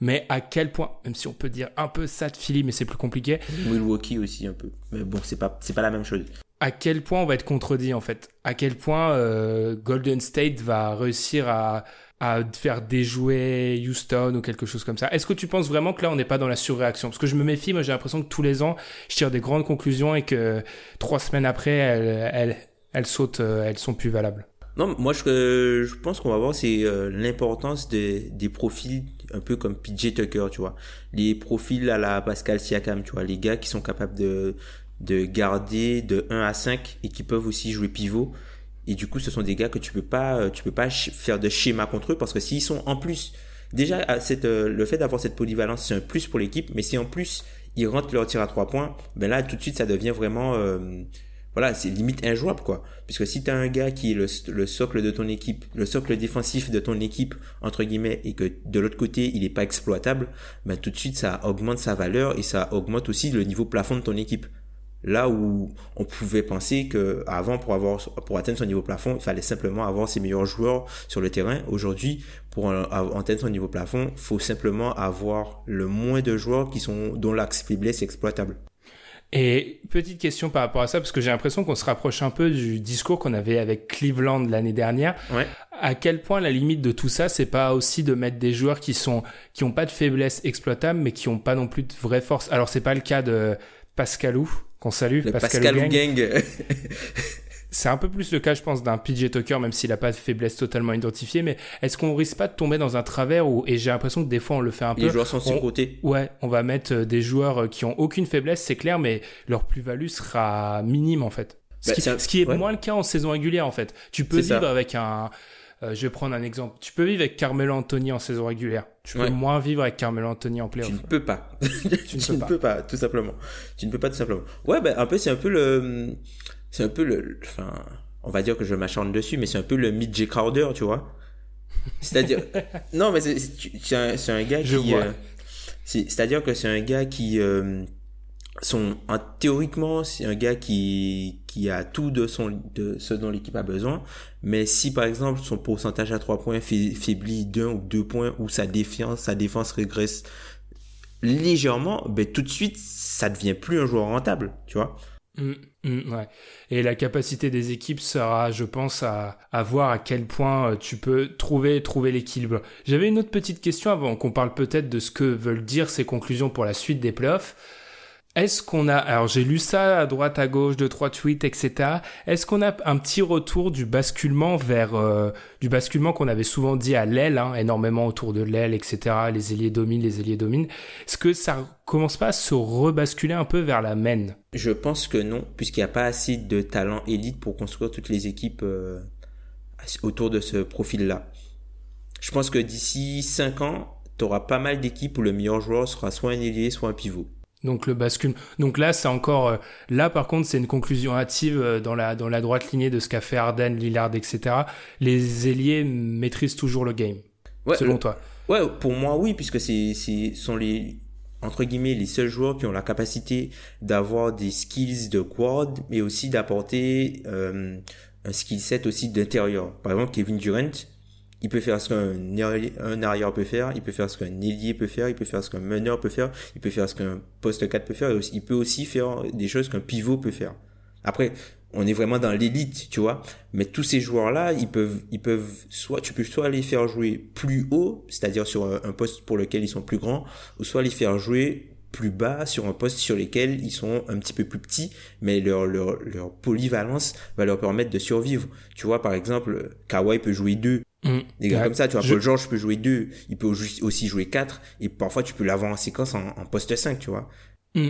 Mais à quel point même si on peut dire un peu ça de Philly mais c'est plus compliqué. Milwaukee aussi un peu. Mais bon c'est pas c'est pas la même chose. À quel point on va être contredit en fait? À quel point euh, Golden State va réussir à à faire déjouer Houston ou quelque chose comme ça. Est-ce que tu penses vraiment que là on n'est pas dans la surréaction? Parce que je me méfie, moi j'ai l'impression que tous les ans je tire des grandes conclusions et que trois semaines après elles, elles, sautent, euh, elles sont plus valables. Non, moi je, je pense qu'on va voir c'est euh, l'importance des profils un peu comme PJ Tucker, tu vois. Les profils à la Pascal Siakam, tu vois, les gars qui sont capables de de garder de 1 à 5 et qui peuvent aussi jouer pivot et du coup, ce sont des gars que tu peux pas, euh, tu peux pas faire de schéma contre eux parce que s'ils sont en plus, déjà, cette, euh, le fait d'avoir cette polyvalence, c'est un plus pour l'équipe. Mais si en plus, ils rentrent leur tir à trois points, ben là, tout de suite, ça devient vraiment, euh, voilà, c'est limite injouable, quoi. Puisque si t'as un gars qui est le, le, socle de ton équipe, le socle défensif de ton équipe, entre guillemets, et que de l'autre côté, il est pas exploitable, ben tout de suite, ça augmente sa valeur et ça augmente aussi le niveau plafond de ton équipe. Là où on pouvait penser que avant pour avoir pour atteindre son niveau plafond, il fallait simplement avoir ses meilleurs joueurs sur le terrain. Aujourd'hui, pour atteindre son niveau plafond, il faut simplement avoir le moins de joueurs qui sont dont l'axe faiblesse est exploitable. Et petite question par rapport à ça, parce que j'ai l'impression qu'on se rapproche un peu du discours qu'on avait avec Cleveland l'année dernière. Ouais. À quel point la limite de tout ça, c'est pas aussi de mettre des joueurs qui sont qui ont pas de faiblesse exploitable, mais qui ont pas non plus de vraie force? Alors c'est pas le cas de Pascalou qu'on salue, le Pascalou, Gang. C'est un peu plus le cas, je pense, d'un PJ Tucker, même s'il n'a pas de faiblesse totalement identifiée. Mais est-ce qu'on risque pas de tomber dans un travers où, et j'ai l'impression que des fois on le fait un peu. Les joueurs sont sur côté. Ouais, on va mettre euh, des joueurs euh, qui ont aucune faiblesse, c'est clair, mais leur plus-value sera minime en fait. Ce, bah, qui, ce qui, est moins le cas en saison régulière en fait. Tu peux vivre avec un. Euh, je vais prendre un exemple. Tu peux vivre avec Carmelo Anthony en saison régulière. Tu peux moins vivre avec Carmelo Anthony en playoff. Tu ne peux pas. tu, ne, peux, pas. tout simplement. Tu ne peux pas tout simplement. Ouais, ben un peu, c'est un peu le, c'est un peu le, enfin, on va dire que je m'acharne dessus, mais c'est un peu le Midge Crowder, tu vois. C'est-à-dire, non, mais c'est un, un, gars qui, euh, c'est-à-dire que c'est un gars qui, euh, son, théoriquement, c'est un gars qui, qui a tout de son, de ce dont l'équipe a besoin. Mais si par exemple son pourcentage à trois points faiblit d'un ou deux points, ou sa défense, sa défense régresse légèrement, ben tout de suite, ça devient plus un joueur rentable, tu vois. Mmh, mmh, ouais. Et la capacité des équipes sera, je pense, à, à voir à quel point euh, tu peux trouver, trouver l'équilibre. J'avais une autre petite question avant qu'on parle peut-être de ce que veulent dire ces conclusions pour la suite des playoffs. Est-ce qu'on a, alors j'ai lu ça à droite, à gauche, deux, trois tweets, etc. Est-ce qu'on a un petit retour du basculement vers, euh, du basculement qu'on avait souvent dit à l'aile, hein, énormément autour de l'aile, etc. Les ailiers dominent, les ailiers dominent. Est-ce que ça commence pas à se rebasculer un peu vers la main? Je pense que non, puisqu'il n'y a pas assez de talent élite pour construire toutes les équipes euh, autour de ce profil-là. Je pense que d'ici cinq ans, tu auras pas mal d'équipes où le meilleur joueur sera soit un ailier, soit un pivot. Donc le bascule. Donc là, c'est encore. Euh, là, par contre, c'est une conclusion hâtive euh, dans la dans la droite lignée de ce qu'a fait Arden, Lillard, etc. Les ailiers maîtrisent toujours le game. selon toi. Ouais, pour moi, oui, puisque c'est c'est sont les entre guillemets les seuls joueurs qui ont la capacité d'avoir des skills de quad, mais aussi d'apporter euh, un skill set aussi d'intérieur. Par exemple, Kevin Durant, il peut faire ce qu'un arrière, peut faire, il peut faire ce qu'un ailier peut faire, il peut faire ce qu'un meneur peut faire, il peut faire ce qu'un poste 4 peut faire, il peut aussi faire des choses qu'un pivot peut faire. Après, on est vraiment dans l'élite, tu vois. Mais tous ces joueurs-là, ils peuvent, ils peuvent soit, tu peux soit les faire jouer plus haut, c'est-à-dire sur un, poste pour lequel ils sont plus grands, ou soit les faire jouer plus bas sur un poste sur lequel ils sont un petit peu plus petits, mais leur, leur, polyvalence va leur permettre de survivre. Tu vois, par exemple, Kawhi peut jouer deux. Mm. Des gars comme ça, tu vois, je... Paul George peut jouer 2, il peut aussi jouer 4, et parfois tu peux l'avoir en séquence en, poste 5, tu vois. Mm.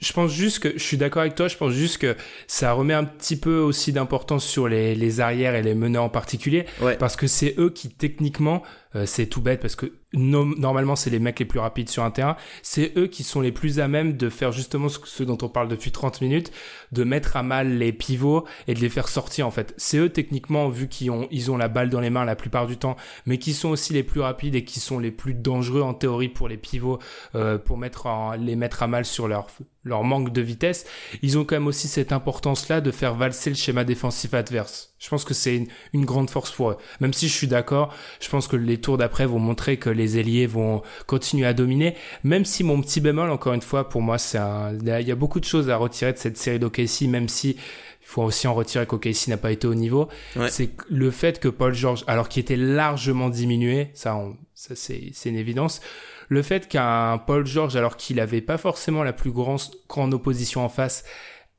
Je pense juste que, je suis d'accord avec toi, je pense juste que ça remet un petit peu aussi d'importance sur les, les arrières et les meneurs en particulier, parce que c'est eux qui techniquement, euh, c'est tout bête parce que normalement c'est les mecs les plus rapides sur un terrain, c'est eux qui sont les plus à même de faire justement ce, dont on parle depuis 30 minutes, de mettre à mal les pivots et de les faire sortir en fait. C'est eux techniquement vu qu'ils ont ils ont la balle dans les mains la plupart du temps, mais qui sont aussi les plus rapides et qui sont les plus dangereux en théorie pour les pivots euh, pour mettre les mettre à mal sur leur leur manque de vitesse, ils ont quand même aussi cette importance-là de faire valser le schéma défensif adverse. Je pense que c'est une, grande force pour eux. Même si je suis d'accord, je pense que les tours d'après vont montrer que les ailiers vont continuer à dominer. Même si mon petit bémol, encore une fois, pour moi, c'est un... il y a beaucoup de choses à retirer de cette série d'OKC, même si il faut aussi en retirer qu'OKC n'a pas été au niveau. C'est le fait que Paul George, alors qu'il était largement diminué, ça, ça c'est une évidence, le fait qu'un Paul George, alors qu'il n'avait pas forcément la plus grande, opposition en face,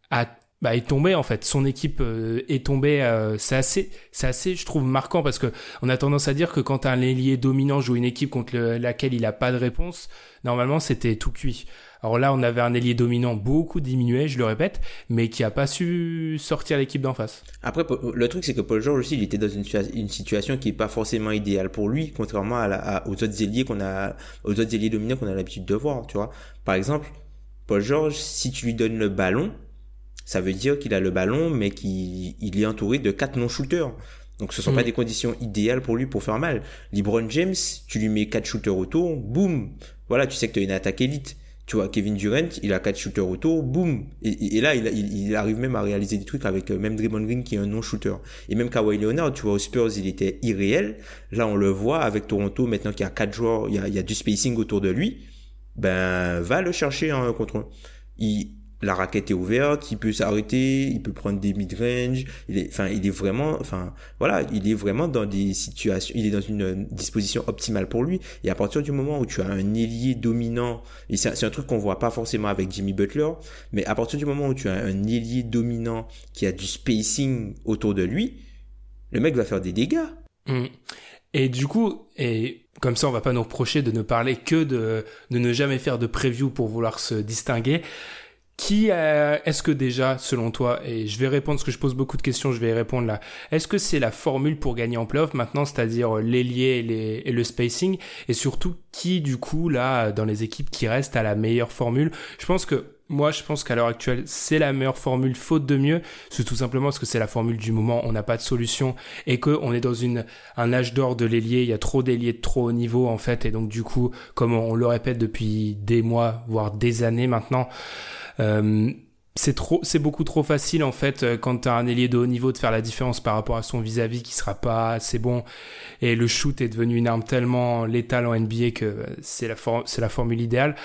a bah, est tombé en fait. Son équipe euh, est tombée. Euh, c'est assez, c'est assez, je trouve marquant parce que on a tendance à dire que quand un ailier dominant joue une équipe contre laquelle il a pas de réponse, normalement c'était tout cuit. Alors là, on avait un ailier dominant beaucoup diminué, je le répète, mais qui a pas su sortir l'équipe d'en face. Après, le truc, c'est que Paul George aussi, il était dans une, une situation qui est pas forcément idéale pour lui, contrairement à, aux autres ailiers qu'on a, aux autres ailiers dominants qu'on a l'habitude de voir, tu vois. Par exemple, Paul George, si tu lui donnes le ballon, ça veut dire qu'il a le ballon, mais qu'il il est entouré de quatre non-shooters. Donc ce sont pas mm. des conditions idéales pour lui pour faire mal. LeBron James, tu lui mets quatre shooters autour, boum, voilà, tu sais que tu as une attaque élite Tu vois, Kevin Durant, il a quatre shooters auto, boum. Et, là, il, arrive même à réaliser des trucs avec euh, même Draymond Green qui est un non-shooter. Et même Kawhi Leonard, tu vois, aux Spurs, il était irréel. Là, on le voit avec Toronto, maintenant qu'il y a quatre joueurs, il y a, du spacing autour de lui. Ben, va le chercher en un contre un. La raquette est ouverte, il peut s'arrêter, il peut prendre des mid-range, il est, enfin, il est vraiment, enfin, voilà, il est vraiment dans des situations, il est dans une disposition optimale pour lui. Et à partir du moment où tu as un ailier dominant, et c'est un truc qu'on voit pas forcément avec Jimmy Butler, mais à partir du moment où tu as un ailier dominant qui a du spacing autour de lui, le mec va faire des dégâts. Mmh. Et du coup, et comme ça, on va pas nous reprocher de ne parler que de, de ne jamais faire de preview pour vouloir se distinguer. Qui est-ce que déjà, selon toi, et je vais répondre parce que je pose beaucoup de questions, je vais y répondre là. Est-ce que c'est la formule pour gagner en playoff maintenant, c'est-à-dire l'ailier et, et, le spacing, et surtout qui du coup là dans les équipes qui restent à la meilleure formule? Je pense que moi, je pense qu'à l'heure actuelle, c'est la meilleure formule, faute de mieux. C'est tout simplement parce que c'est la formule du moment. On n'a pas de solution et que on est dans une un âge d'or de l'ailier. Il y a trop d'ailiers de trop haut niveau en fait, et donc du coup, comme on le répète depuis des mois, voire des années maintenant. Euh, c'est beaucoup trop facile en fait euh, quand t'as un ailier de haut niveau de faire la différence par rapport à son vis-à-vis qui sera pas assez bon et le shoot est devenu une arme tellement létale en NBA que euh, c'est la formule idéale.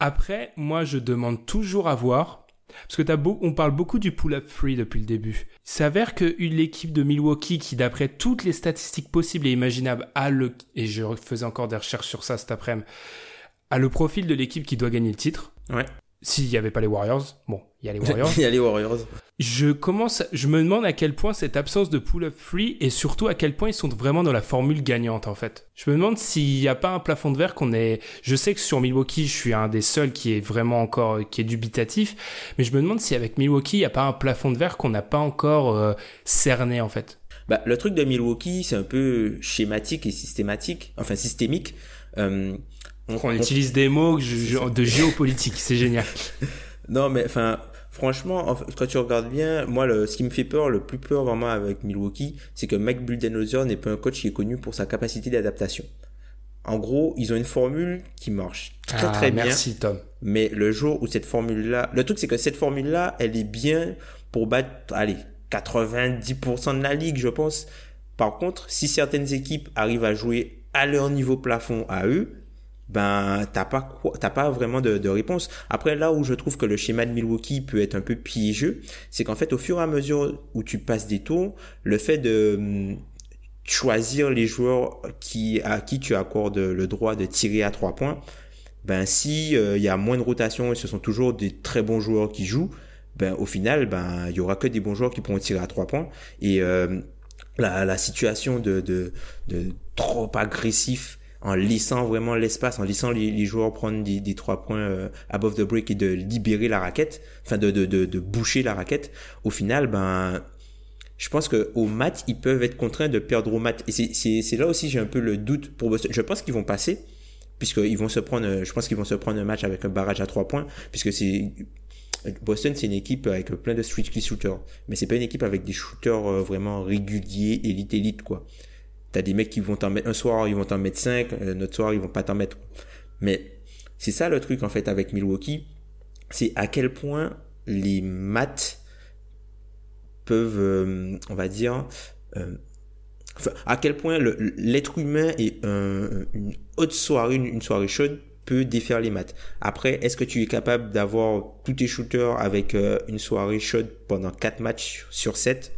Après, moi je demande toujours à voir parce que t'as on parle beaucoup du pull-up free depuis le début. Il s'avère que l'équipe de Milwaukee qui d'après toutes les statistiques possibles et imaginables a le et je faisais encore des recherches sur ça cet après-midi a le profil de l'équipe qui doit gagner le titre. Ouais. S'il n'y avait pas les Warriors, bon, il y a les Warriors. il y a les Warriors. Je commence, je me demande à quel point cette absence de pull-up free et surtout à quel point ils sont vraiment dans la formule gagnante en fait. Je me demande s'il n'y a pas un plafond de verre qu'on est. Je sais que sur Milwaukee, je suis un des seuls qui est vraiment encore qui est dubitatif, mais je me demande si avec Milwaukee, il n'y a pas un plafond de verre qu'on n'a pas encore euh, cerné en fait. Bah, le truc de Milwaukee, c'est un peu schématique et systématique, enfin systémique. Euh, on, utilise des mots de géopolitique, c'est génial. Non, mais enfin, franchement, quand tu regardes bien, moi, le, ce qui me fait peur, le plus peur vraiment avec Milwaukee, c'est que Mike Budenholzer n'est pas un coach qui est connu pour sa capacité d'adaptation. En gros, ils ont une formule qui marche très ah, très bien. Merci Tom. Mais le jour où cette formule-là, le truc c'est que cette formule-là, elle est bien pour battre, allez, 90% de la ligue, je pense. Par contre, si certaines équipes arrivent à jouer à leur niveau plafond à eux, ben t'as pas t'as pas vraiment de, de, réponse. Après là où je trouve que le schéma de Milwaukee peut être un peu piégeux, c'est qu'en fait au fur et à mesure où tu passes des tours, le fait de hum, choisir les joueurs qui à qui tu accordes le droit de tirer à trois points, ben si il euh, y a moins de rotation et ce sont toujours des très bons joueurs qui jouent, ben au final ben il y aura que des bons joueurs qui pourront tirer à trois points et euh, la, la situation de, de trop agressif en laissant vraiment l'espace, en laissant les, joueurs prendre des, trois points euh, above the break et de libérer la raquette, enfin de, boucher la raquette, au final, ben, je pense que au mat, ils peuvent être contraints de perdre au mat. Et c'est là aussi j'ai un peu le doute pour Boston. Je pense qu'ils vont passer, puisqu'ils vont se prendre, je pense qu'ils vont se prendre un match avec un barrage à trois points, puisque c'est Boston, c'est une équipe avec plein de street shooters, mais c'est pas une équipe avec des shooters euh, vraiment réguliers, élite élite quoi. T'as des mecs qui vont t'en mettre un soir, ils vont t'en mettre cinq, euh, notre soir, ils vont pas t'en mettre. Mais c'est ça le truc en fait avec Milwaukee, c'est à quel point les maths peuvent, euh, on va dire, euh, à quel point l'être humain et une haute soirée, une, soirée chaude peut défaire les maths. Après, est-ce que tu es capable d'avoir tous tes shooters avec une soirée chaude pendant 4 matchs sur 7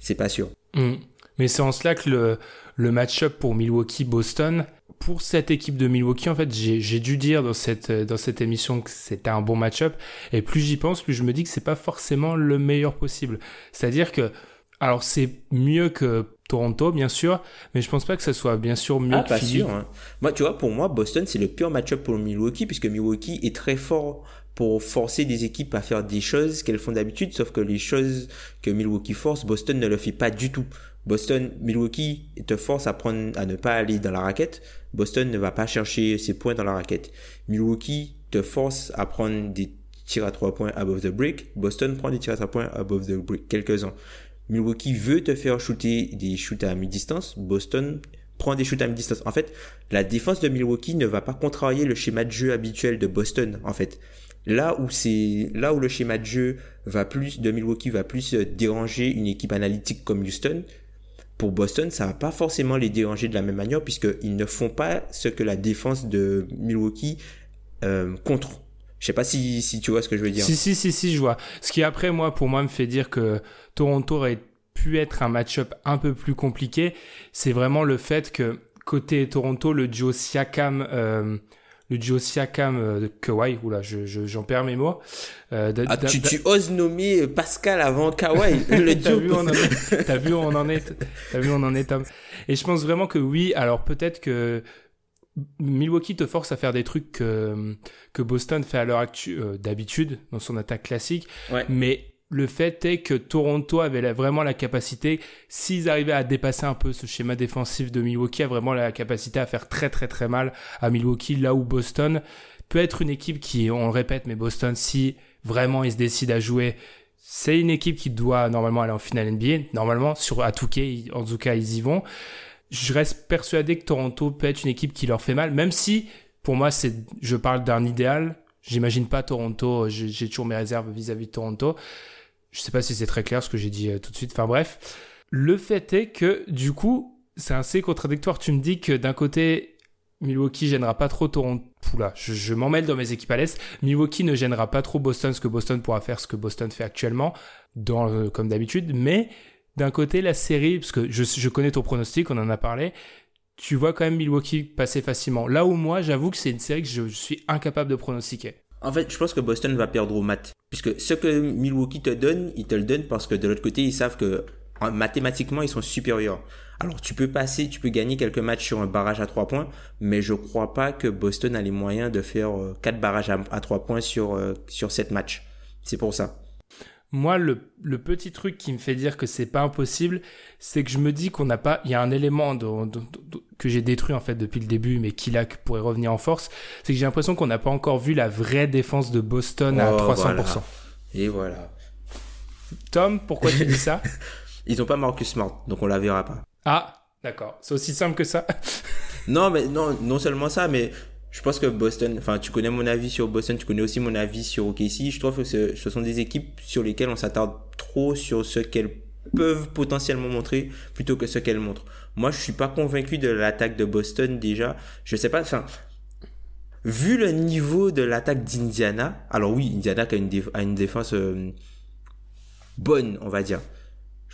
C'est pas sûr. Mmh. Mais c'est en cela que le, le match-up pour Milwaukee-Boston, pour cette équipe de Milwaukee, en fait, j'ai dû dire dans cette, dans cette émission que c'était un bon match-up. Et plus j'y pense, plus je me dis que c'est pas forcément le meilleur possible. C'est-à-dire que, alors c'est mieux que Toronto, bien sûr, mais je pense pas que ça soit bien sûr mieux ah, que pas sûr. Hein. Moi, tu vois, pour moi, Boston, c'est le pire match-up pour Milwaukee, puisque Milwaukee est très fort pour forcer des équipes à faire des choses qu'elles font d'habitude, sauf que les choses que Milwaukee force, Boston ne le fait pas du tout. Boston, Milwaukee te force à prendre, à ne pas aller dans la raquette. Boston ne va pas chercher ses points dans la raquette. Milwaukee te force à prendre des tirs à trois points above the break. Boston prend des tirs à trois points above the break. Quelques-uns. Milwaukee veut te faire shooter des shoots à mi-distance. Boston prend des shoots à mi-distance. En fait, la défense de Milwaukee ne va pas contrarier le schéma de jeu habituel de Boston, en fait. Là où c'est, là où le schéma de jeu va plus, de Milwaukee va plus euh, déranger une équipe analytique comme Houston, pour Boston, ça va pas forcément les déranger de la même manière puisqu'ils ne font pas ce que la défense de Milwaukee euh, contre. Je sais pas si, si tu vois ce que je veux dire. Si, si, si, si, je vois. Ce qui après, moi, pour moi, me fait dire que Toronto aurait pu être un match-up un peu plus compliqué, c'est vraiment le fait que côté Toronto, le duo Siakam, euh, le duo Siakam euh, de Kawhi, oula, je, je, j'en perds mes mots. Euh, ah, tu, tu oses nommer Pascal avant Kawhi, le duo. T'as vu, on en est, t'as vu, on en est, t'as vu, on en est, Tom. Et je pense vraiment que oui, alors peut-être que Milwaukee te force à faire des trucs que, que Boston fait à l'heure actuelle, euh, d'habitude, dans son attaque classique. Ouais. Mais le fait est que Toronto avait vraiment la capacité, s'ils arrivaient à dépasser un peu ce schéma défensif de Milwaukee, a vraiment la capacité à faire très très très mal à Milwaukee, là où Boston peut être une équipe qui, on le répète, mais Boston, si vraiment ils se décident à jouer, c'est une équipe qui doit normalement aller en finale NBA. Normalement, sur Touquet, en tout cas, ils y vont. Je reste persuadé que Toronto peut être une équipe qui leur fait mal, même si, pour moi, c'est, je parle d'un idéal. J'imagine pas Toronto, j'ai toujours mes réserves vis-à-vis -vis de Toronto. Je sais pas si c'est très clair ce que j'ai dit euh, tout de suite. Enfin bref, le fait est que du coup, c'est assez contradictoire. Tu me dis que d'un côté, Milwaukee gênera pas trop Toronto. Là, je, je m'en mêle dans mes équipes à l'est. Milwaukee ne gênera pas trop Boston, ce que Boston pourra faire, ce que Boston fait actuellement, dans, euh, comme d'habitude. Mais d'un côté, la série, parce que je, je connais ton pronostic, on en a parlé, tu vois quand même Milwaukee passer facilement. Là où moi, j'avoue que c'est une série que je, je suis incapable de pronostiquer. En fait, je pense que Boston va perdre au mat. Puisque ce que Milwaukee te donne, ils te le donnent parce que de l'autre côté, ils savent que mathématiquement, ils sont supérieurs. Alors, tu peux passer, tu peux gagner quelques matchs sur un barrage à 3 points, mais je crois pas que Boston a les moyens de faire 4 euh, barrages à, 3 points sur, euh, sur 7 matchs. C'est pour ça. Moi, le, le, petit truc qui me fait dire que c'est pas impossible, c'est que je me dis qu'on n'a pas, il y a un élément de, de, de, que j'ai détruit en fait depuis le début, mais qui là pourrait revenir en force, c'est que j'ai l'impression qu'on n'a pas encore vu la vraie défense de Boston à 300%. Voilà. Et voilà. Tom, pourquoi tu dis ça? Ils ont pas Marcus Smart, donc on la verra pas. Ah, d'accord. C'est aussi simple que ça? non, mais non, non seulement ça, mais je pense que Boston, enfin, tu connais mon avis sur Boston, tu connais aussi mon avis sur OKC. Je trouve que ce, sont des équipes sur lesquelles on s'attarde trop sur ce qu'elles peuvent potentiellement montrer plutôt que ce qu'elles montrent. Moi, je suis pas convaincu de l'attaque de Boston déjà. Je sais pas, enfin, vu le niveau de l'attaque d'Indiana, alors oui, Indiana a une, a une défense euh, bonne, on va dire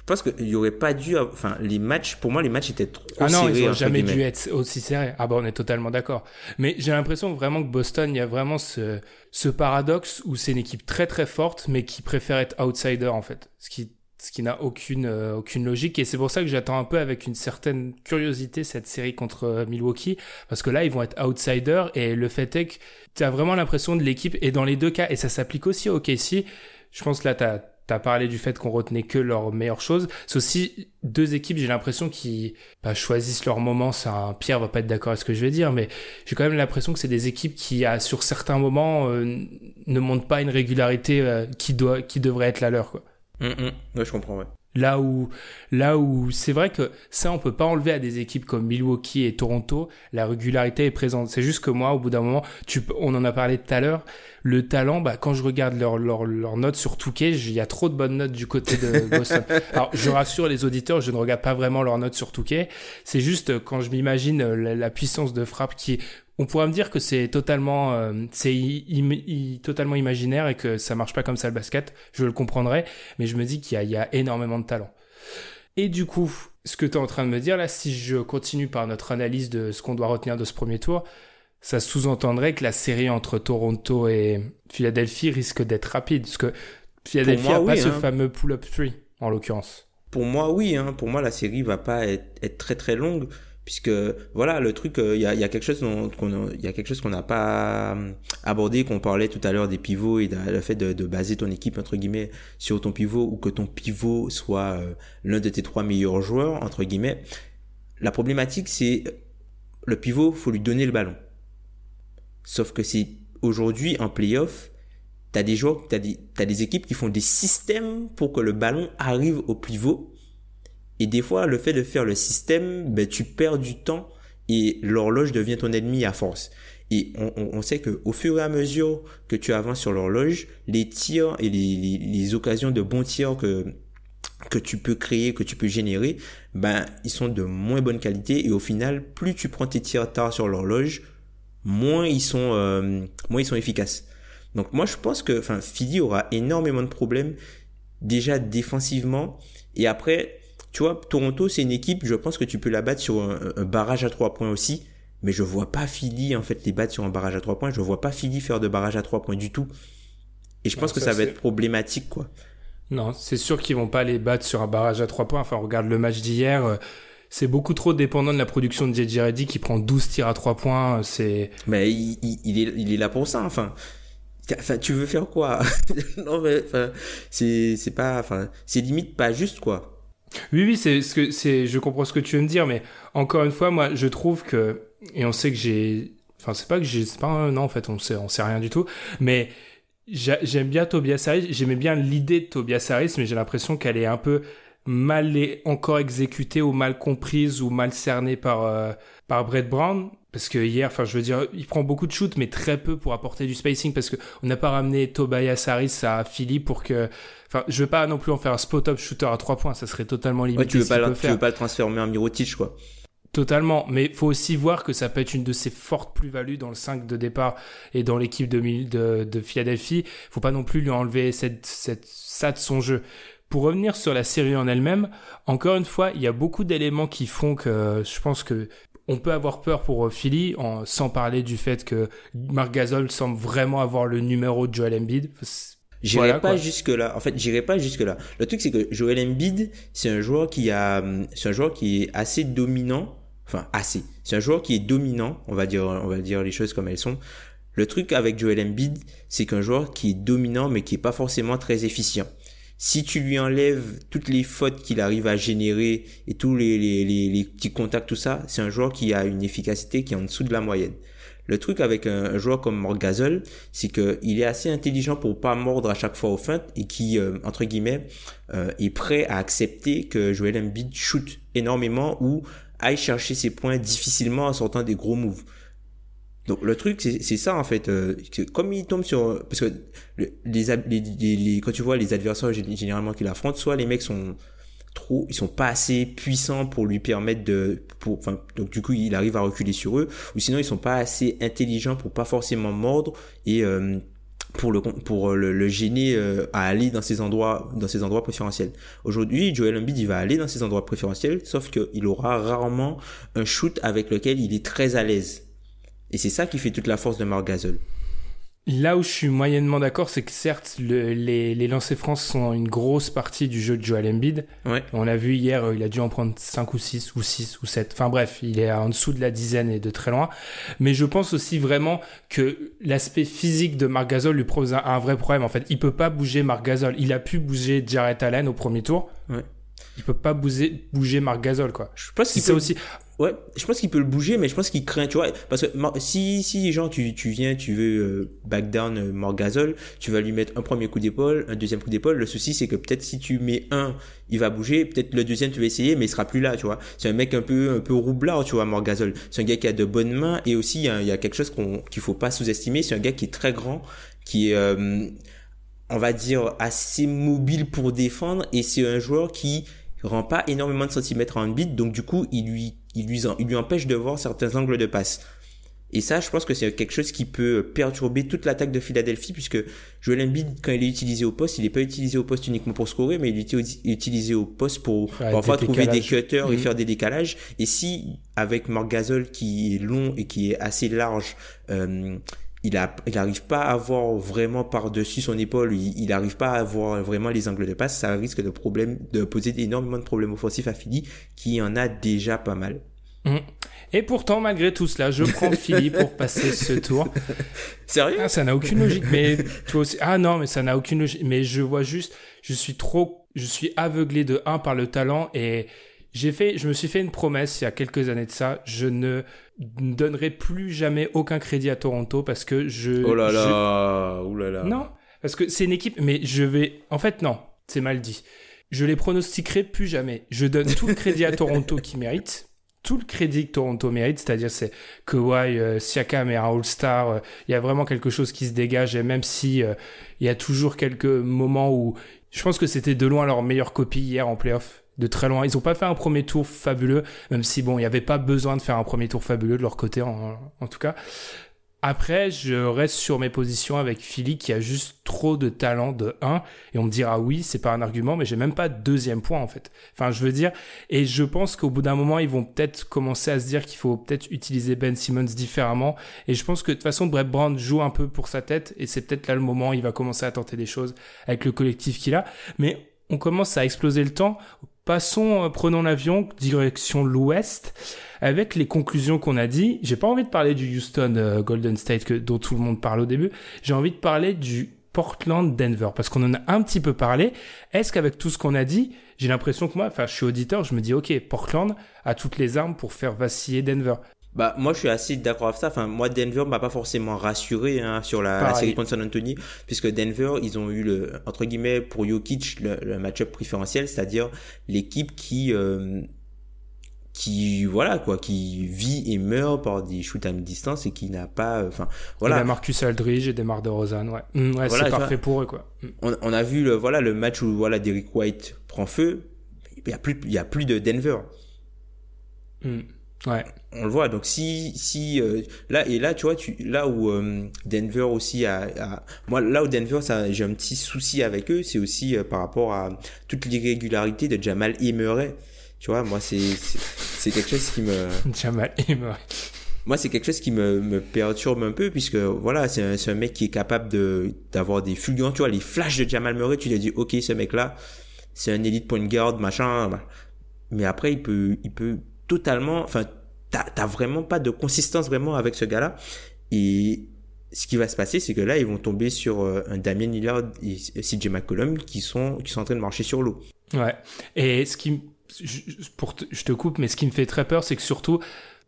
pense qu'il y aurait pas dû, enfin, les matchs, pour moi, les matchs étaient trop ah non, serrés. ils n'ont jamais dû être aussi serrés. Ah bah, on est totalement d'accord. Mais j'ai l'impression vraiment que Boston, il y a vraiment ce, ce paradoxe où c'est une équipe très très forte, mais qui préfère être outsider, en fait. Ce qui, ce qui n'a aucune, euh, aucune logique. Et c'est pour ça que j'attends un peu avec une certaine curiosité cette série contre euh, Milwaukee. Parce que là, ils vont être outsider et le fait est que tu as vraiment l'impression de l'équipe, et dans les deux cas, et ça s'applique aussi au KC, je pense que là, tu as T'as parlé du fait qu'on retenait que leurs meilleures choses. C'est aussi deux équipes, j'ai l'impression, qui bah, choisissent leur moment. Un Pierre va pas être d'accord avec ce que je vais dire, mais j'ai quand même l'impression que c'est des équipes qui, à, sur certains moments, euh, ne montrent pas une régularité euh, qui doit, qui devrait être la leur. Quoi. Mmh. Ouais, je comprends. Ouais. Là où, là où c'est vrai que ça, on peut pas enlever à des équipes comme Milwaukee et Toronto. La régularité est présente. C'est juste que moi, au bout d'un moment, tu, on en a parlé tout à l'heure. Le talent, bah, quand je regarde leurs leur, leur notes sur Touquet, il y a trop de bonnes notes du côté de Boston. Alors, je rassure les auditeurs, je ne regarde pas vraiment leurs notes sur Touquet. C'est juste quand je m'imagine la, la puissance de frappe qui on pourrait me dire que c'est totalement, euh, c'est totalement imaginaire et que ça marche pas comme ça le basket. Je le comprendrais, mais je me dis qu'il y, y, a énormément de talent. Et du coup, ce que tu es en train de me dire là, si je continue par notre analyse de ce qu'on doit retenir de ce premier tour, ça sous-entendrait que la série entre Toronto et Philadelphie risque d'être rapide, parce que Philadelphie n'a pas oui, ce hein. fameux pull-up 3 en l'occurrence. Pour moi, oui. Hein. Pour moi, la série va pas être, être très très longue puisque voilà le truc il y, a, quelque chose qu'on n'a pas euh, abordé qu'on parlait tout à l'heure des pivots et le fait de, baser ton équipe entre guillemets sur ton pivot ou que ton pivot soit euh, l'un de tes trois meilleurs joueurs entre guillemets. La problématique c'est le pivot faut lui donner le ballon. Sauf que c'est aujourd'hui en playoff t'as des joueurs t'as des équipes qui font des systèmes pour que le ballon arrive au pivot Et des fois, le fait de faire le système, ben, tu perds du temps et l'horloge devient ton ennemi à force. Et on, on, sait que au fur et à mesure que tu avances sur l'horloge, les tirs et les, les, les, occasions de bons tirs que que tu peux créer, que tu peux générer, ben ils sont de moins bonne qualité et au final, plus tu prends tes tirs tard sur l'horloge, moins ils sont euh, moins ils sont efficaces. Donc moi je pense que enfin Philly aura énormément de problèmes déjà défensivement et après tu vois Toronto c'est une équipe je pense que tu peux la battre sur un, barrage à trois points aussi mais je vois pas Philly en fait les battre sur un barrage à trois points je vois pas Philly faire de barrage à trois points du tout et je pense que ça, va être problématique quoi non c'est sûr qu'ils vont pas les battre sur un barrage à trois points enfin regarde le match d'hier euh, c'est beaucoup trop dépendant de la production de JJ Reddy qui prend 12 tirs à 3 points. C'est. Mais il, il, est, il est là pour ça. Enfin, Enfin, tu veux faire quoi? Non mais enfin, c'est c'est pas enfin, c'est limite pas juste quoi. Oui oui, c'est ce que c'est je comprends ce que tu veux me dire mais encore une fois moi je trouve que et on sait que j'ai enfin c'est pas que j'ai c'est pas non en fait on sait on sait rien du tout mais j'aime bien Tobias Harris, j'aimais bien l'idée de Tobias Harris mais j'ai l'impression qu'elle est un peu mal encore exécutée ou mal comprise ou mal cernée par euh, par Brett Brown parce que hier, enfin, je veux dire, il prend beaucoup de shoots, mais très peu pour apporter du spacing, parce que on n'a pas ramené Tobias Harris à Philly pour que, enfin, je veux pas non plus en faire un spot-up shooter à trois points, ça serait totalement limité. Ouais, tu veux pas, le, tu veux pas le transformer en Mirotic, quoi. Totalement, mais faut aussi voir que ça peut être une de ses fortes plus-values dans le 5 de départ et dans l'équipe de, de, de Philadelphie. Faut pas non plus lui enlever cette, cette, ça de son jeu. Pour revenir sur la série en elle-même, encore une fois, il y a beaucoup d'éléments qui font que je pense que on peut avoir peur pour euh, Philly, en, sans parler du fait que Marc Gasol semble vraiment avoir le numéro de Joel Embiid. J'irai pas jusque là. En fait, j'irai pas jusque là. Le truc c'est que Joel Embiid, c'est un joueur qui a, c'est un joueur qui est assez dominant. Enfin, assez. C'est un joueur qui est dominant. On va dire, on va dire les choses comme elles sont. Le truc avec Joel Embiid, c'est qu'un joueur qui est dominant mais qui est pas forcément très efficient si tu lui enlèves toutes les fautes qu'il arrive à générer et tous les, les, les, petits contacts, tout ça, c'est un joueur qui a une efficacité qui est en dessous de la moyenne. Le truc avec un, joueur comme Marc Gasol, c'est qu'il est assez intelligent pour pas mordre à chaque fois aux feintes et qui, euh, entre guillemets, euh, est prêt à accepter que Joel Embiid shoot énormément ou aille chercher ses points difficilement en sortant des gros moves. Donc le truc c'est ça en fait, euh, comme il tombe sur parce que les, les, les, quand tu vois les adversaires généralement qu'il affronte, soit les mecs sont trop, ils sont pas assez puissants pour lui permettre de, donc du coup il arrive à reculer sur eux, ou sinon ils sont pas assez intelligents pour pas forcément mordre et euh, pour le pour le, gêner euh, à aller dans ces endroits dans ces endroits préférentiels. Aujourd'hui, Joel Embiid il va aller dans ces endroits préférentiels, sauf qu'il aura rarement un shoot avec lequel il est très à l'aise. Et c'est ça qui fait toute la force de Marc Gasol. Là où je suis moyennement d'accord, c'est que certes, les, les lancers France sont une grosse partie du jeu de Joel Embiid. Ouais. On l'a vu hier, euh, il a dû en prendre 5 ou 6 ou 6 ou 7. Enfin bref, il est en dessous de la dizaine et de très loin. Mais je pense aussi vraiment que l'aspect physique de Marc Gasol lui pose un, vrai problème. En fait, il peut pas bouger Marc Gasol. Il a pu bouger Jarrett Allen au premier tour. Ouais. Il peut pas bouger, bouger Marc Gasol, quoi. Je pense qu'il peut aussi. Ouais, je pense qu'il peut le bouger, mais je pense qu'il craint, tu vois, parce que si si genre tu tu viens, tu veux euh, back down euh, Morgazol, tu vas lui mettre un premier coup d'épaule, un deuxième coup d'épaule. Le souci c'est que peut-être si tu mets un, il va bouger, peut-être le deuxième tu vas essayer, mais il sera plus là, tu vois. C'est un mec un peu un peu roublard, tu vois, Morgazol. C'est un gars qui a de bonnes mains et aussi il y a, y a quelque chose qu'on qu'il faut pas sous-estimer. C'est un gars qui est très grand, qui est euh, on va dire assez mobile pour défendre et c'est un joueur qui rend pas énormément de centimètres en bit, donc du coup, il lui, il lui, il lui empêche de voir certains angles de passe. Et ça, je pense que c'est quelque chose qui peut perturber toute l'attaque de Philadelphie, puisque Joel Embiid, quand il est utilisé au poste, il n'est pas utilisé au poste uniquement pour scorer, mais il est utilisé au poste pour parfois trouver des cutters et mhm. faire des décalages. Et si, avec Marc Gasol, qui est long et qui est assez large, euh, il a, il arrive pas à voir vraiment par-dessus son épaule, il, il arrive pas à voir vraiment les angles de passe, ça risque de problème, de poser énormément de problèmes offensifs à Philly, qui en a déjà pas mal. Mmh. Et pourtant, malgré tout cela, je prends Philly pour passer ce tour. Sérieux? Ah, Ça n'a aucune logique. Mais toi aussi. Ah non, mais ça n'a aucune logique. Mais je vois juste, je suis trop, je suis aveuglé de un par le talent et j'ai fait, je me suis fait une promesse il y a quelques années de ça. Je ne donnerai plus jamais aucun crédit à Toronto parce que je. Oh là là, là là. Non, parce que c'est une équipe, mais je vais. En fait, non, c'est mal dit. je les pronostiquerai plus jamais. Je donne tout le crédit à Toronto qui mérite. Tout le crédit que Toronto mérite, c'est-à-dire c'est Kawhi, euh, Siakam et un All-Star, euh, il y a vraiment quelque chose qui se dégage et même si euh, il y a toujours quelques moments où je pense que c'était de loin leur meilleure copie hier en playoff, de très loin. Ils n'ont pas fait un premier tour fabuleux, même si bon, il n'y avait pas besoin de faire un premier tour fabuleux de leur côté en, en tout cas. Après, je reste sur mes positions avec Philly qui a juste trop de talent de 1 et on me dira oui, c'est pas un argument mais j'ai même pas de deuxième point en fait. Enfin, je veux dire et je pense qu'au bout d'un moment, ils vont peut-être commencer à se dire qu'il faut peut-être utiliser Ben Simmons différemment et je pense que de toute façon Brett Brown joue un peu pour sa tête et c'est peut-être là le moment où il va commencer à tenter des choses avec le collectif qu'il a mais on commence à exploser le temps. Passons, euh, prenons l'avion, direction l'ouest, avec les conclusions qu'on a dit. J'ai pas envie de parler du Houston euh, Golden State que, dont tout le monde parle au début. J'ai envie de parler du Portland Denver parce qu'on en a un petit peu parlé. Est-ce qu'avec tout ce qu'on a dit, j'ai l'impression que moi, enfin, je suis auditeur, je me dis, ok, Portland a toutes les armes pour faire vaciller Denver. Bah moi je suis assez d'accord avec ça. Enfin moi Denver m'a pas forcément rassuré hein, sur la, la, série contre San Antonio puisque Denver ils ont eu le entre guillemets pour Jokic le, le match-up préférentiel, c'est-à-dire l'équipe qui euh, qui voilà quoi qui vit et meurt par des shoots à mi-distance et qui n'a pas enfin voilà. A Marcus Aldridge et Demar DeRozan ouais, mmh, ouais voilà, c'est parfait vois, pour eux quoi. Mmh. on, on, a vu le voilà le match où voilà Derrick White prend feu. Il y a plus il y a plus de Denver. Mmh. Ouais. On le voit. Donc si si euh, là et là tu vois tu là où euh, Denver aussi a, a, moi là où Denver ça j'ai un petit souci avec eux c'est aussi euh, par rapport à toute l'irrégularité de Jamal Murray. Tu vois moi c'est c'est quelque chose qui me Jamal Murray. Moi c'est quelque chose qui me, me perturbe un peu puisque voilà c'est un, un mec qui est capable de d'avoir des fulgurants tu vois les flashs de Jamal Murray tu lui dis ok ce mec là c'est un élite point guard machin mais après il peut il peut totalement, enfin, t'as vraiment pas de consistance vraiment avec ce gars-là. Et ce qui va se passer, c'est que là, ils vont tomber sur euh, un Damien Lillard et CJ McCollum qui sont, qui sont en train de marcher sur l'eau. Ouais. Et ce qui, je, pour je te coupe, mais ce qui me fait très peur, c'est que surtout,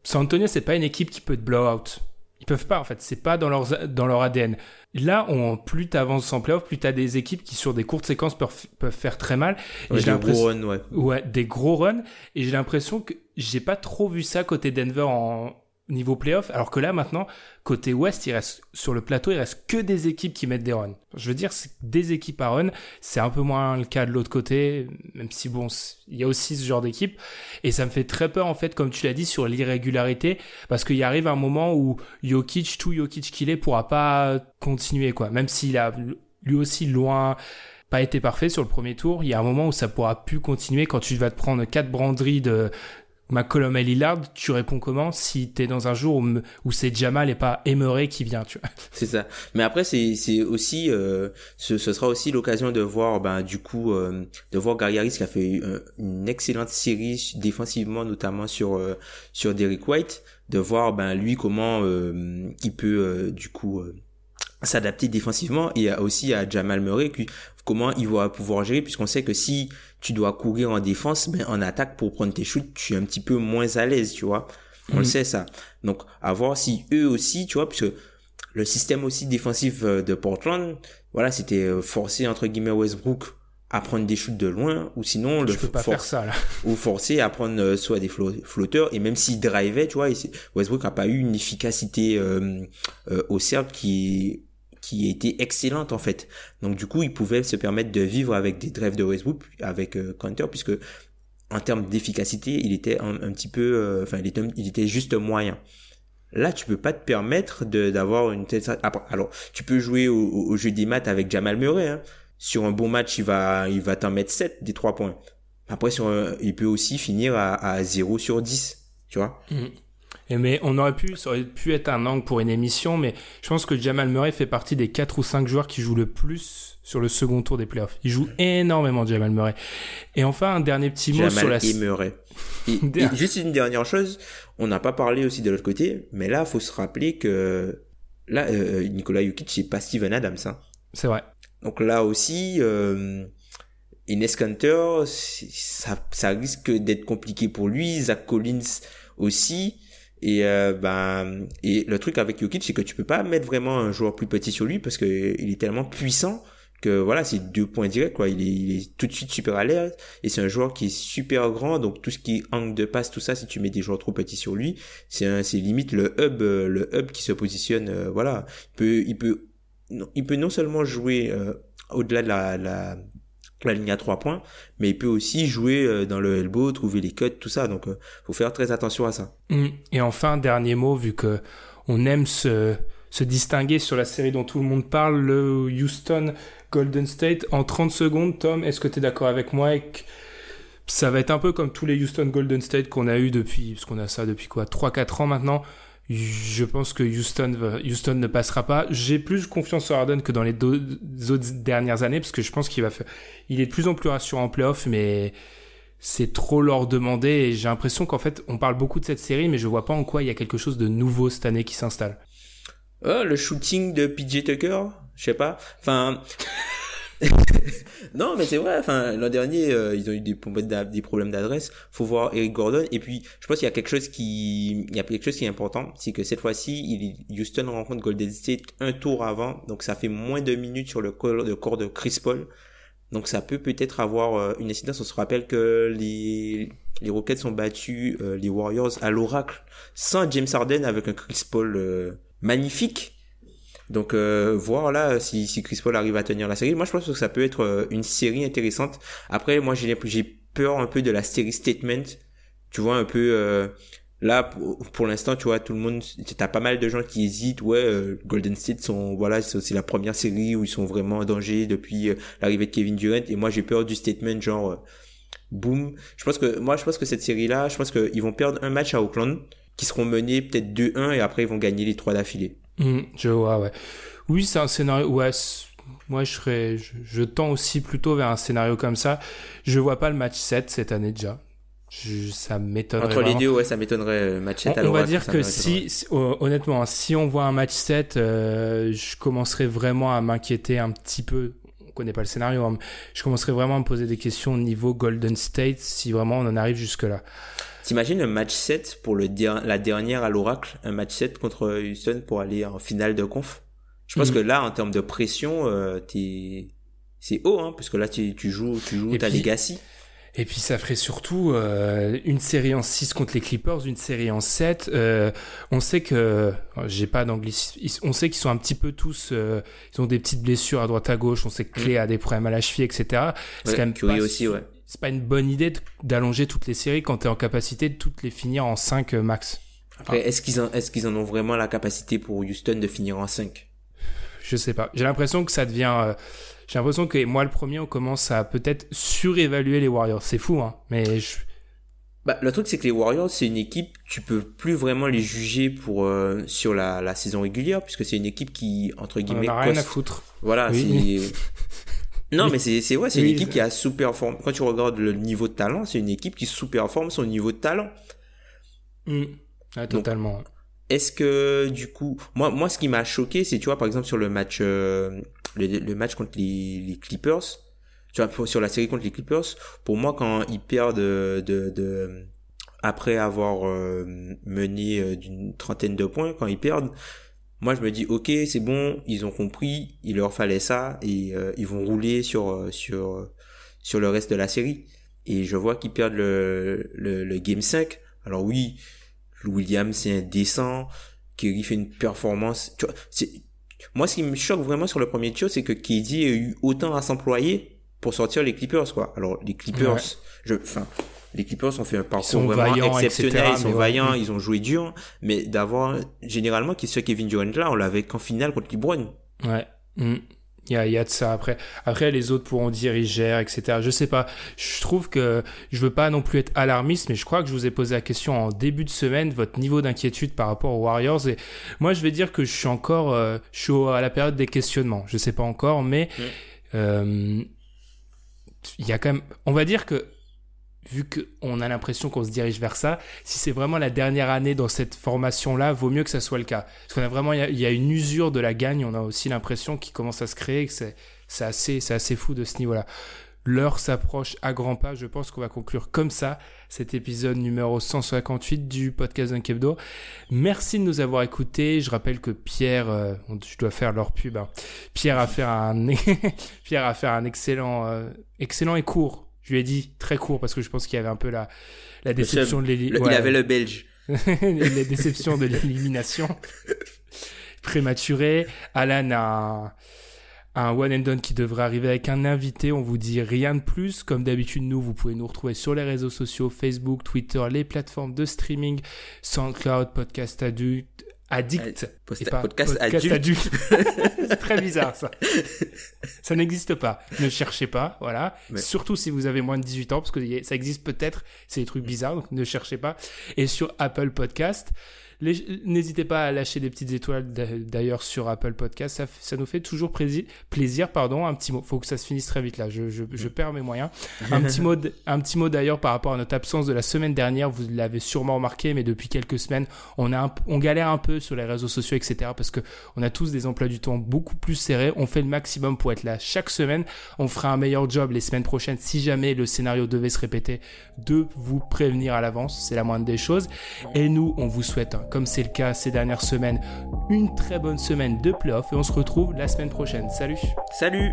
San Antonio, c'est pas une équipe qui peut te blow out. Ils peuvent pas, en fait. C'est pas dans leur, dans leur ADN. Là, on, plus t'avances en playoff, plus t'as des équipes qui, sur des courtes séquences, peuvent, peuvent faire très mal. Et des gros runs, ouais. Ouais, des gros runs. Et j'ai l'impression que j'ai pas trop vu ça côté Denver en niveau playoff, alors que là, maintenant, côté ouest, il reste, sur le plateau, il reste que des équipes qui mettent des runs. Je veux dire, c'est des équipes à run. C'est un peu moins le cas de l'autre côté, même si bon, il y a aussi ce genre d'équipe. Et ça me fait très peur, en fait, comme tu l'as dit, sur l'irrégularité, parce qu'il arrive un moment où Jokic, tout Jokic qu'il est, pourra pas continuer, quoi. Même s'il a lui aussi loin, pas été parfait sur le premier tour, il y a un moment où ça pourra plus continuer quand tu vas te prendre quatre branderies de, McCollum et Lillard, tu réponds comment si t'es dans un jour où, où c'est Jamal et pas Emery qui vient, tu vois C'est ça. Mais après, c'est c'est aussi, euh, ce, ce, sera aussi l'occasion de voir, ben du coup, euh, de voir Gary Harris qui a fait une excellente série défensivement, notamment sur euh, sur Derrick White, de voir ben lui comment euh, il peut euh, du coup s'adapter défensivement et aussi à Jamal Murray comment il va pouvoir gérer puisqu'on sait que si tu dois courir en défense mais en attaque pour prendre tes shoots tu es un petit peu moins à l'aise tu vois. On le sait ça. Donc à voir si eux aussi tu vois puisque le système aussi défensif de Portland voilà c'était forcer entre guillemets Westbrook à prendre des shoots de loin ou sinon le pas faire ça, là. ou forcer à prendre euh, soit des flotteurs et même s'il drivait tu vois Westbrook a pas eu une efficacité euh, euh, au cercle qui qui était excellente en fait. Donc du coup, il pouvait se permettre de vivre avec des drives de Westbrook, avec euh, Counter, puisque en termes d'efficacité, il était un, petit peu, euh, enfin, il était, juste moyen. Là, tu peux pas te permettre d'avoir une telle. Alors, tu peux jouer au, au, jeu des maths avec Jamal Murray. Hein. Sur un bon match, il va, il va t'en mettre 7 des 3 points. Après, sur un, il peut aussi finir à, à 0 sur 10. Tu vois mais on aurait pu, ça aurait pu être un angle pour une émission, mais je pense que Jamal Murray fait partie des 4 ou 5 joueurs qui jouent le plus sur le second tour des playoffs. Il joue énormément Jamal Murray. Et enfin, un dernier petit mot Jamal sur la... et Murray. Et, et juste une dernière chose, on n'a pas parlé aussi de l'autre côté, mais là, faut se rappeler que là, euh, Nicolas Jokic, c'est pas Steven Adams. Hein. C'est vrai. Donc là aussi, euh, Ines Kanter, ça, ça risque d'être compliqué pour lui. Zach Collins aussi. Et euh, ben et le truc avec Jokic c'est que tu peux pas mettre vraiment un joueur plus petit sur lui parce que il est tellement puissant que voilà, c'est deux points directs quoi. Il est, tout de suite super à l'aise et c'est un joueur qui est super grand, donc tout ce qui est angle de passe, tout ça, si tu mets des joueurs trop petits sur lui, c'est c'est limite le hub, euh, le hub qui se positionne. Euh, voilà, il peut, il peut, il peut non seulement jouer euh, au-delà de la, la la ligne à trois points, mais il peut aussi jouer dans le elbow, trouver les cuts, tout ça. Donc, faut faire très attention à ça. Mmh. Et enfin, dernier mot, vu que on aime se, se distinguer sur la série dont tout le monde parle, le Houston Golden State. En 30 secondes, Tom, est-ce que tu es d'accord avec moi ça va être un peu comme tous les Houston Golden State qu'on a eu depuis, parce qu'on a ça depuis quoi, 3-4 ans maintenant. Je pense que Houston, Houston ne passera pas. J'ai plus confiance en Harden que dans les deux autres dernières années, parce que je pense qu'il va faire, il est de plus en plus rassurant en playoff, mais c'est trop leur demander et j'ai l'impression qu'en fait, on parle beaucoup de cette série, mais je vois pas en quoi il y a quelque chose de nouveau cette année qui s'installe. Oh, le shooting de PJ Tucker je sais pas. Enfin, non, mais c'est vrai. Enfin, l'an dernier, euh, ils ont eu des, problèmes d'adresse. Faut voir Eric Gordon. Et puis, je pense qu'il y a quelque chose qui, il y a quelque chose qui est important, c'est que cette fois-ci, Houston rencontre Golden State un tour avant, donc ça fait moins de minutes sur le corps, corps de Chris Paul. Donc ça peut peut-être avoir euh, une incidence. On se rappelle que les les Rockets ont battu euh, les Warriors à l'oracle sans James Harden avec un Chris Paul magnifique. Donc euh, voir là si, si Chris Paul arrive à tenir la série. Moi je pense que ça peut être euh, une série intéressante. Après moi j'ai peur un peu de la série statement. Tu vois un peu euh, là pour, l'instant tu vois tout le monde t'as pas mal de gens qui hésitent ouais euh, Golden State sont voilà c'est la première série où ils sont vraiment en danger depuis l'arrivée de Kevin Durant et moi j'ai peur du statement genre boom je pense que moi je pense que cette série là je pense qu'ils vont perdre un match à Oakland qui seront menés peut-être 2-1 et après ils vont gagner les trois d'affilée Mmh, je vois, ouais. Oui, c'est un scénario. Ouais, moi, je serais, je, tends aussi plutôt vers un scénario comme ça. Je vois pas le match 7 cette année déjà. ça m'étonnerait. Entre les deux, ouais, ça m'étonnerait. Euh, match 7 on, on va dire que si, honnêtement, si on voit un match 7, euh, je commencerai vraiment à m'inquiéter un petit peu. On connaît pas le scénario. Hein, je commencerai vraiment à me poser des questions au niveau Golden State si vraiment on en arrive jusque là. T'imagines un match 7 pour le la dernière à l'Oracle, un match 7 contre Houston pour aller en finale de conf? Je pense mhm. que là, en termes de pression, euh, c'est haut, hein, parce que là, tu, tu joues, tu joues ta legacy. Et puis ça ferait surtout euh, une série en 6 contre les Clippers, une série en 7. Euh, on sait que j'ai pas d'anglicisme. On sait qu'ils sont un petit peu tous. Ils ont des petites blessures à droite à gauche. On sait que Clé mm. a des problèmes à la cheville, etc. C'est quand même aussi, ouais c'est pas une bonne idée d'allonger toutes les séries quand tu es en capacité de toutes les finir en 5 euh, max. Après, est-ce qu'ils est-ce qu'ils en ont vraiment la capacité pour Houston de finir en 5 Je sais pas. J'ai l'impression que ça devient euh, j'ai l'impression que moi le premier on commence à peut-être surévaluer les Warriors. C'est fou hein, mais je... Bah, le truc c'est que les Warriors c'est une équipe tu peux plus vraiment les juger pour euh, sur la, la saison régulière puisque c'est une équipe qui entre guillemets on a rien à foutre. Voilà, c'est Non, mais c'est c'est ouais, c'est une équipe qui a sous-performé. Quand tu regardes le niveau de talent, c'est une équipe qui sous-performe son niveau de talent. Mm. totalement. Est-ce que du coup, moi moi ce qui m'a choqué, c'est tu vois par exemple sur le match euh, le, match contre les, les, Clippers, tu vois sur la série contre les Clippers, pour moi quand ils perdent de, de, après avoir euh, mené euh, d'une trentaine de points, quand ils perdent, moi je me dis ok c'est bon ils ont compris il leur fallait ça et euh, ils vont rouler sur euh, sur sur le reste de la série. Et je vois qu'ils perdent le, le, le game 5 alors oui Williams c'est indécent Kerry fait une performance tu vois, moi ce qui me choque vraiment sur le premier show c'est que KD a eu autant à s'employer pour sortir les Clippers quoi. Alors les Clippers je enfin les Clippers ont fait un parcours vraiment exceptionnel, ils sont vaillants, ils ont joué dur, mais d'avoir généralement qui soit Kevin Durant là, on l'avait qu'en finale contre LeBron. Ouais. Mm. Il y a, y a de ça après. Après, les autres pourront dire ils gèrent, etc. Je sais pas. Je trouve que je veux pas non plus être alarmiste, mais je crois que je vous ai posé la question en début de semaine, votre niveau d'inquiétude par rapport aux Warriors. Et moi, je vais dire que je suis encore, euh, je suis à la période des questionnements. Je sais pas encore, mais mm. euh, il y a quand même, on va dire que vu qu'on a l'impression qu'on se dirige vers ça, si c'est vraiment la dernière année dans cette formation-là, vaut mieux que ça soit le cas. Parce qu'on a vraiment, il y, a une usure de la gagne, on a aussi l'impression qu'il commence à se créer, que c'est, assez, fou de ce niveau-là. L'heure s'approche à grands pas. Je pense qu'on va conclure comme ça cet épisode numéro 158 du podcast d'un Kebdo. Merci de nous avoir écoutés. Je rappelle que Pierre, euh, dois faire leur pub. Hein. Pierre a fait un, Pierre a fait un excellent, euh, excellent et court. Je lui ai dit très court parce que je pense qu'il y avait un peu la, la déception de l'élimination. Il avait le belge. les déceptions de l'élimination prématurée. Alan a un one and done qui devrait arriver avec un invité. On vous dit rien de plus. Comme d'habitude, nous, vous pouvez nous retrouver sur les réseaux sociaux, Facebook, Twitter, les plateformes de streaming, SoundCloud, Podcast Addict, Addict. podcast, adulte. C'est très bizarre ça. ça n'existe pas. Ne cherchez pas, voilà. Surtout si vous avez moins de 18 ans, parce que ça existe peut-être. C'est des trucs bizarres, donc ne cherchez pas. Et sur Apple Podcast. N'hésitez pas à lâcher des petites étoiles d'ailleurs sur Apple Podcast. Ça, ça nous fait toujours plaisir. plaisir pardon. Un petit mot. Faut que ça se finisse très vite là. Je, je, je perds mes moyens. Un petit mot, un petit mot d'ailleurs par rapport à notre absence de la semaine dernière. Vous l'avez sûrement remarqué, mais depuis quelques semaines, on a, on galère un peu sur les réseaux sociaux, etc. Parce que on a tous des emplois du temps beaucoup plus serrés. On fait le maximum pour être là chaque semaine. On fera un meilleur job les semaines prochaines si jamais le scénario devait se répéter de vous prévenir à l'avance. C'est la moindre des choses. Et nous, on vous souhaite comme c'est le cas ces dernières semaines, une très bonne semaine de playoff et on se retrouve la semaine prochaine. Salut. Salut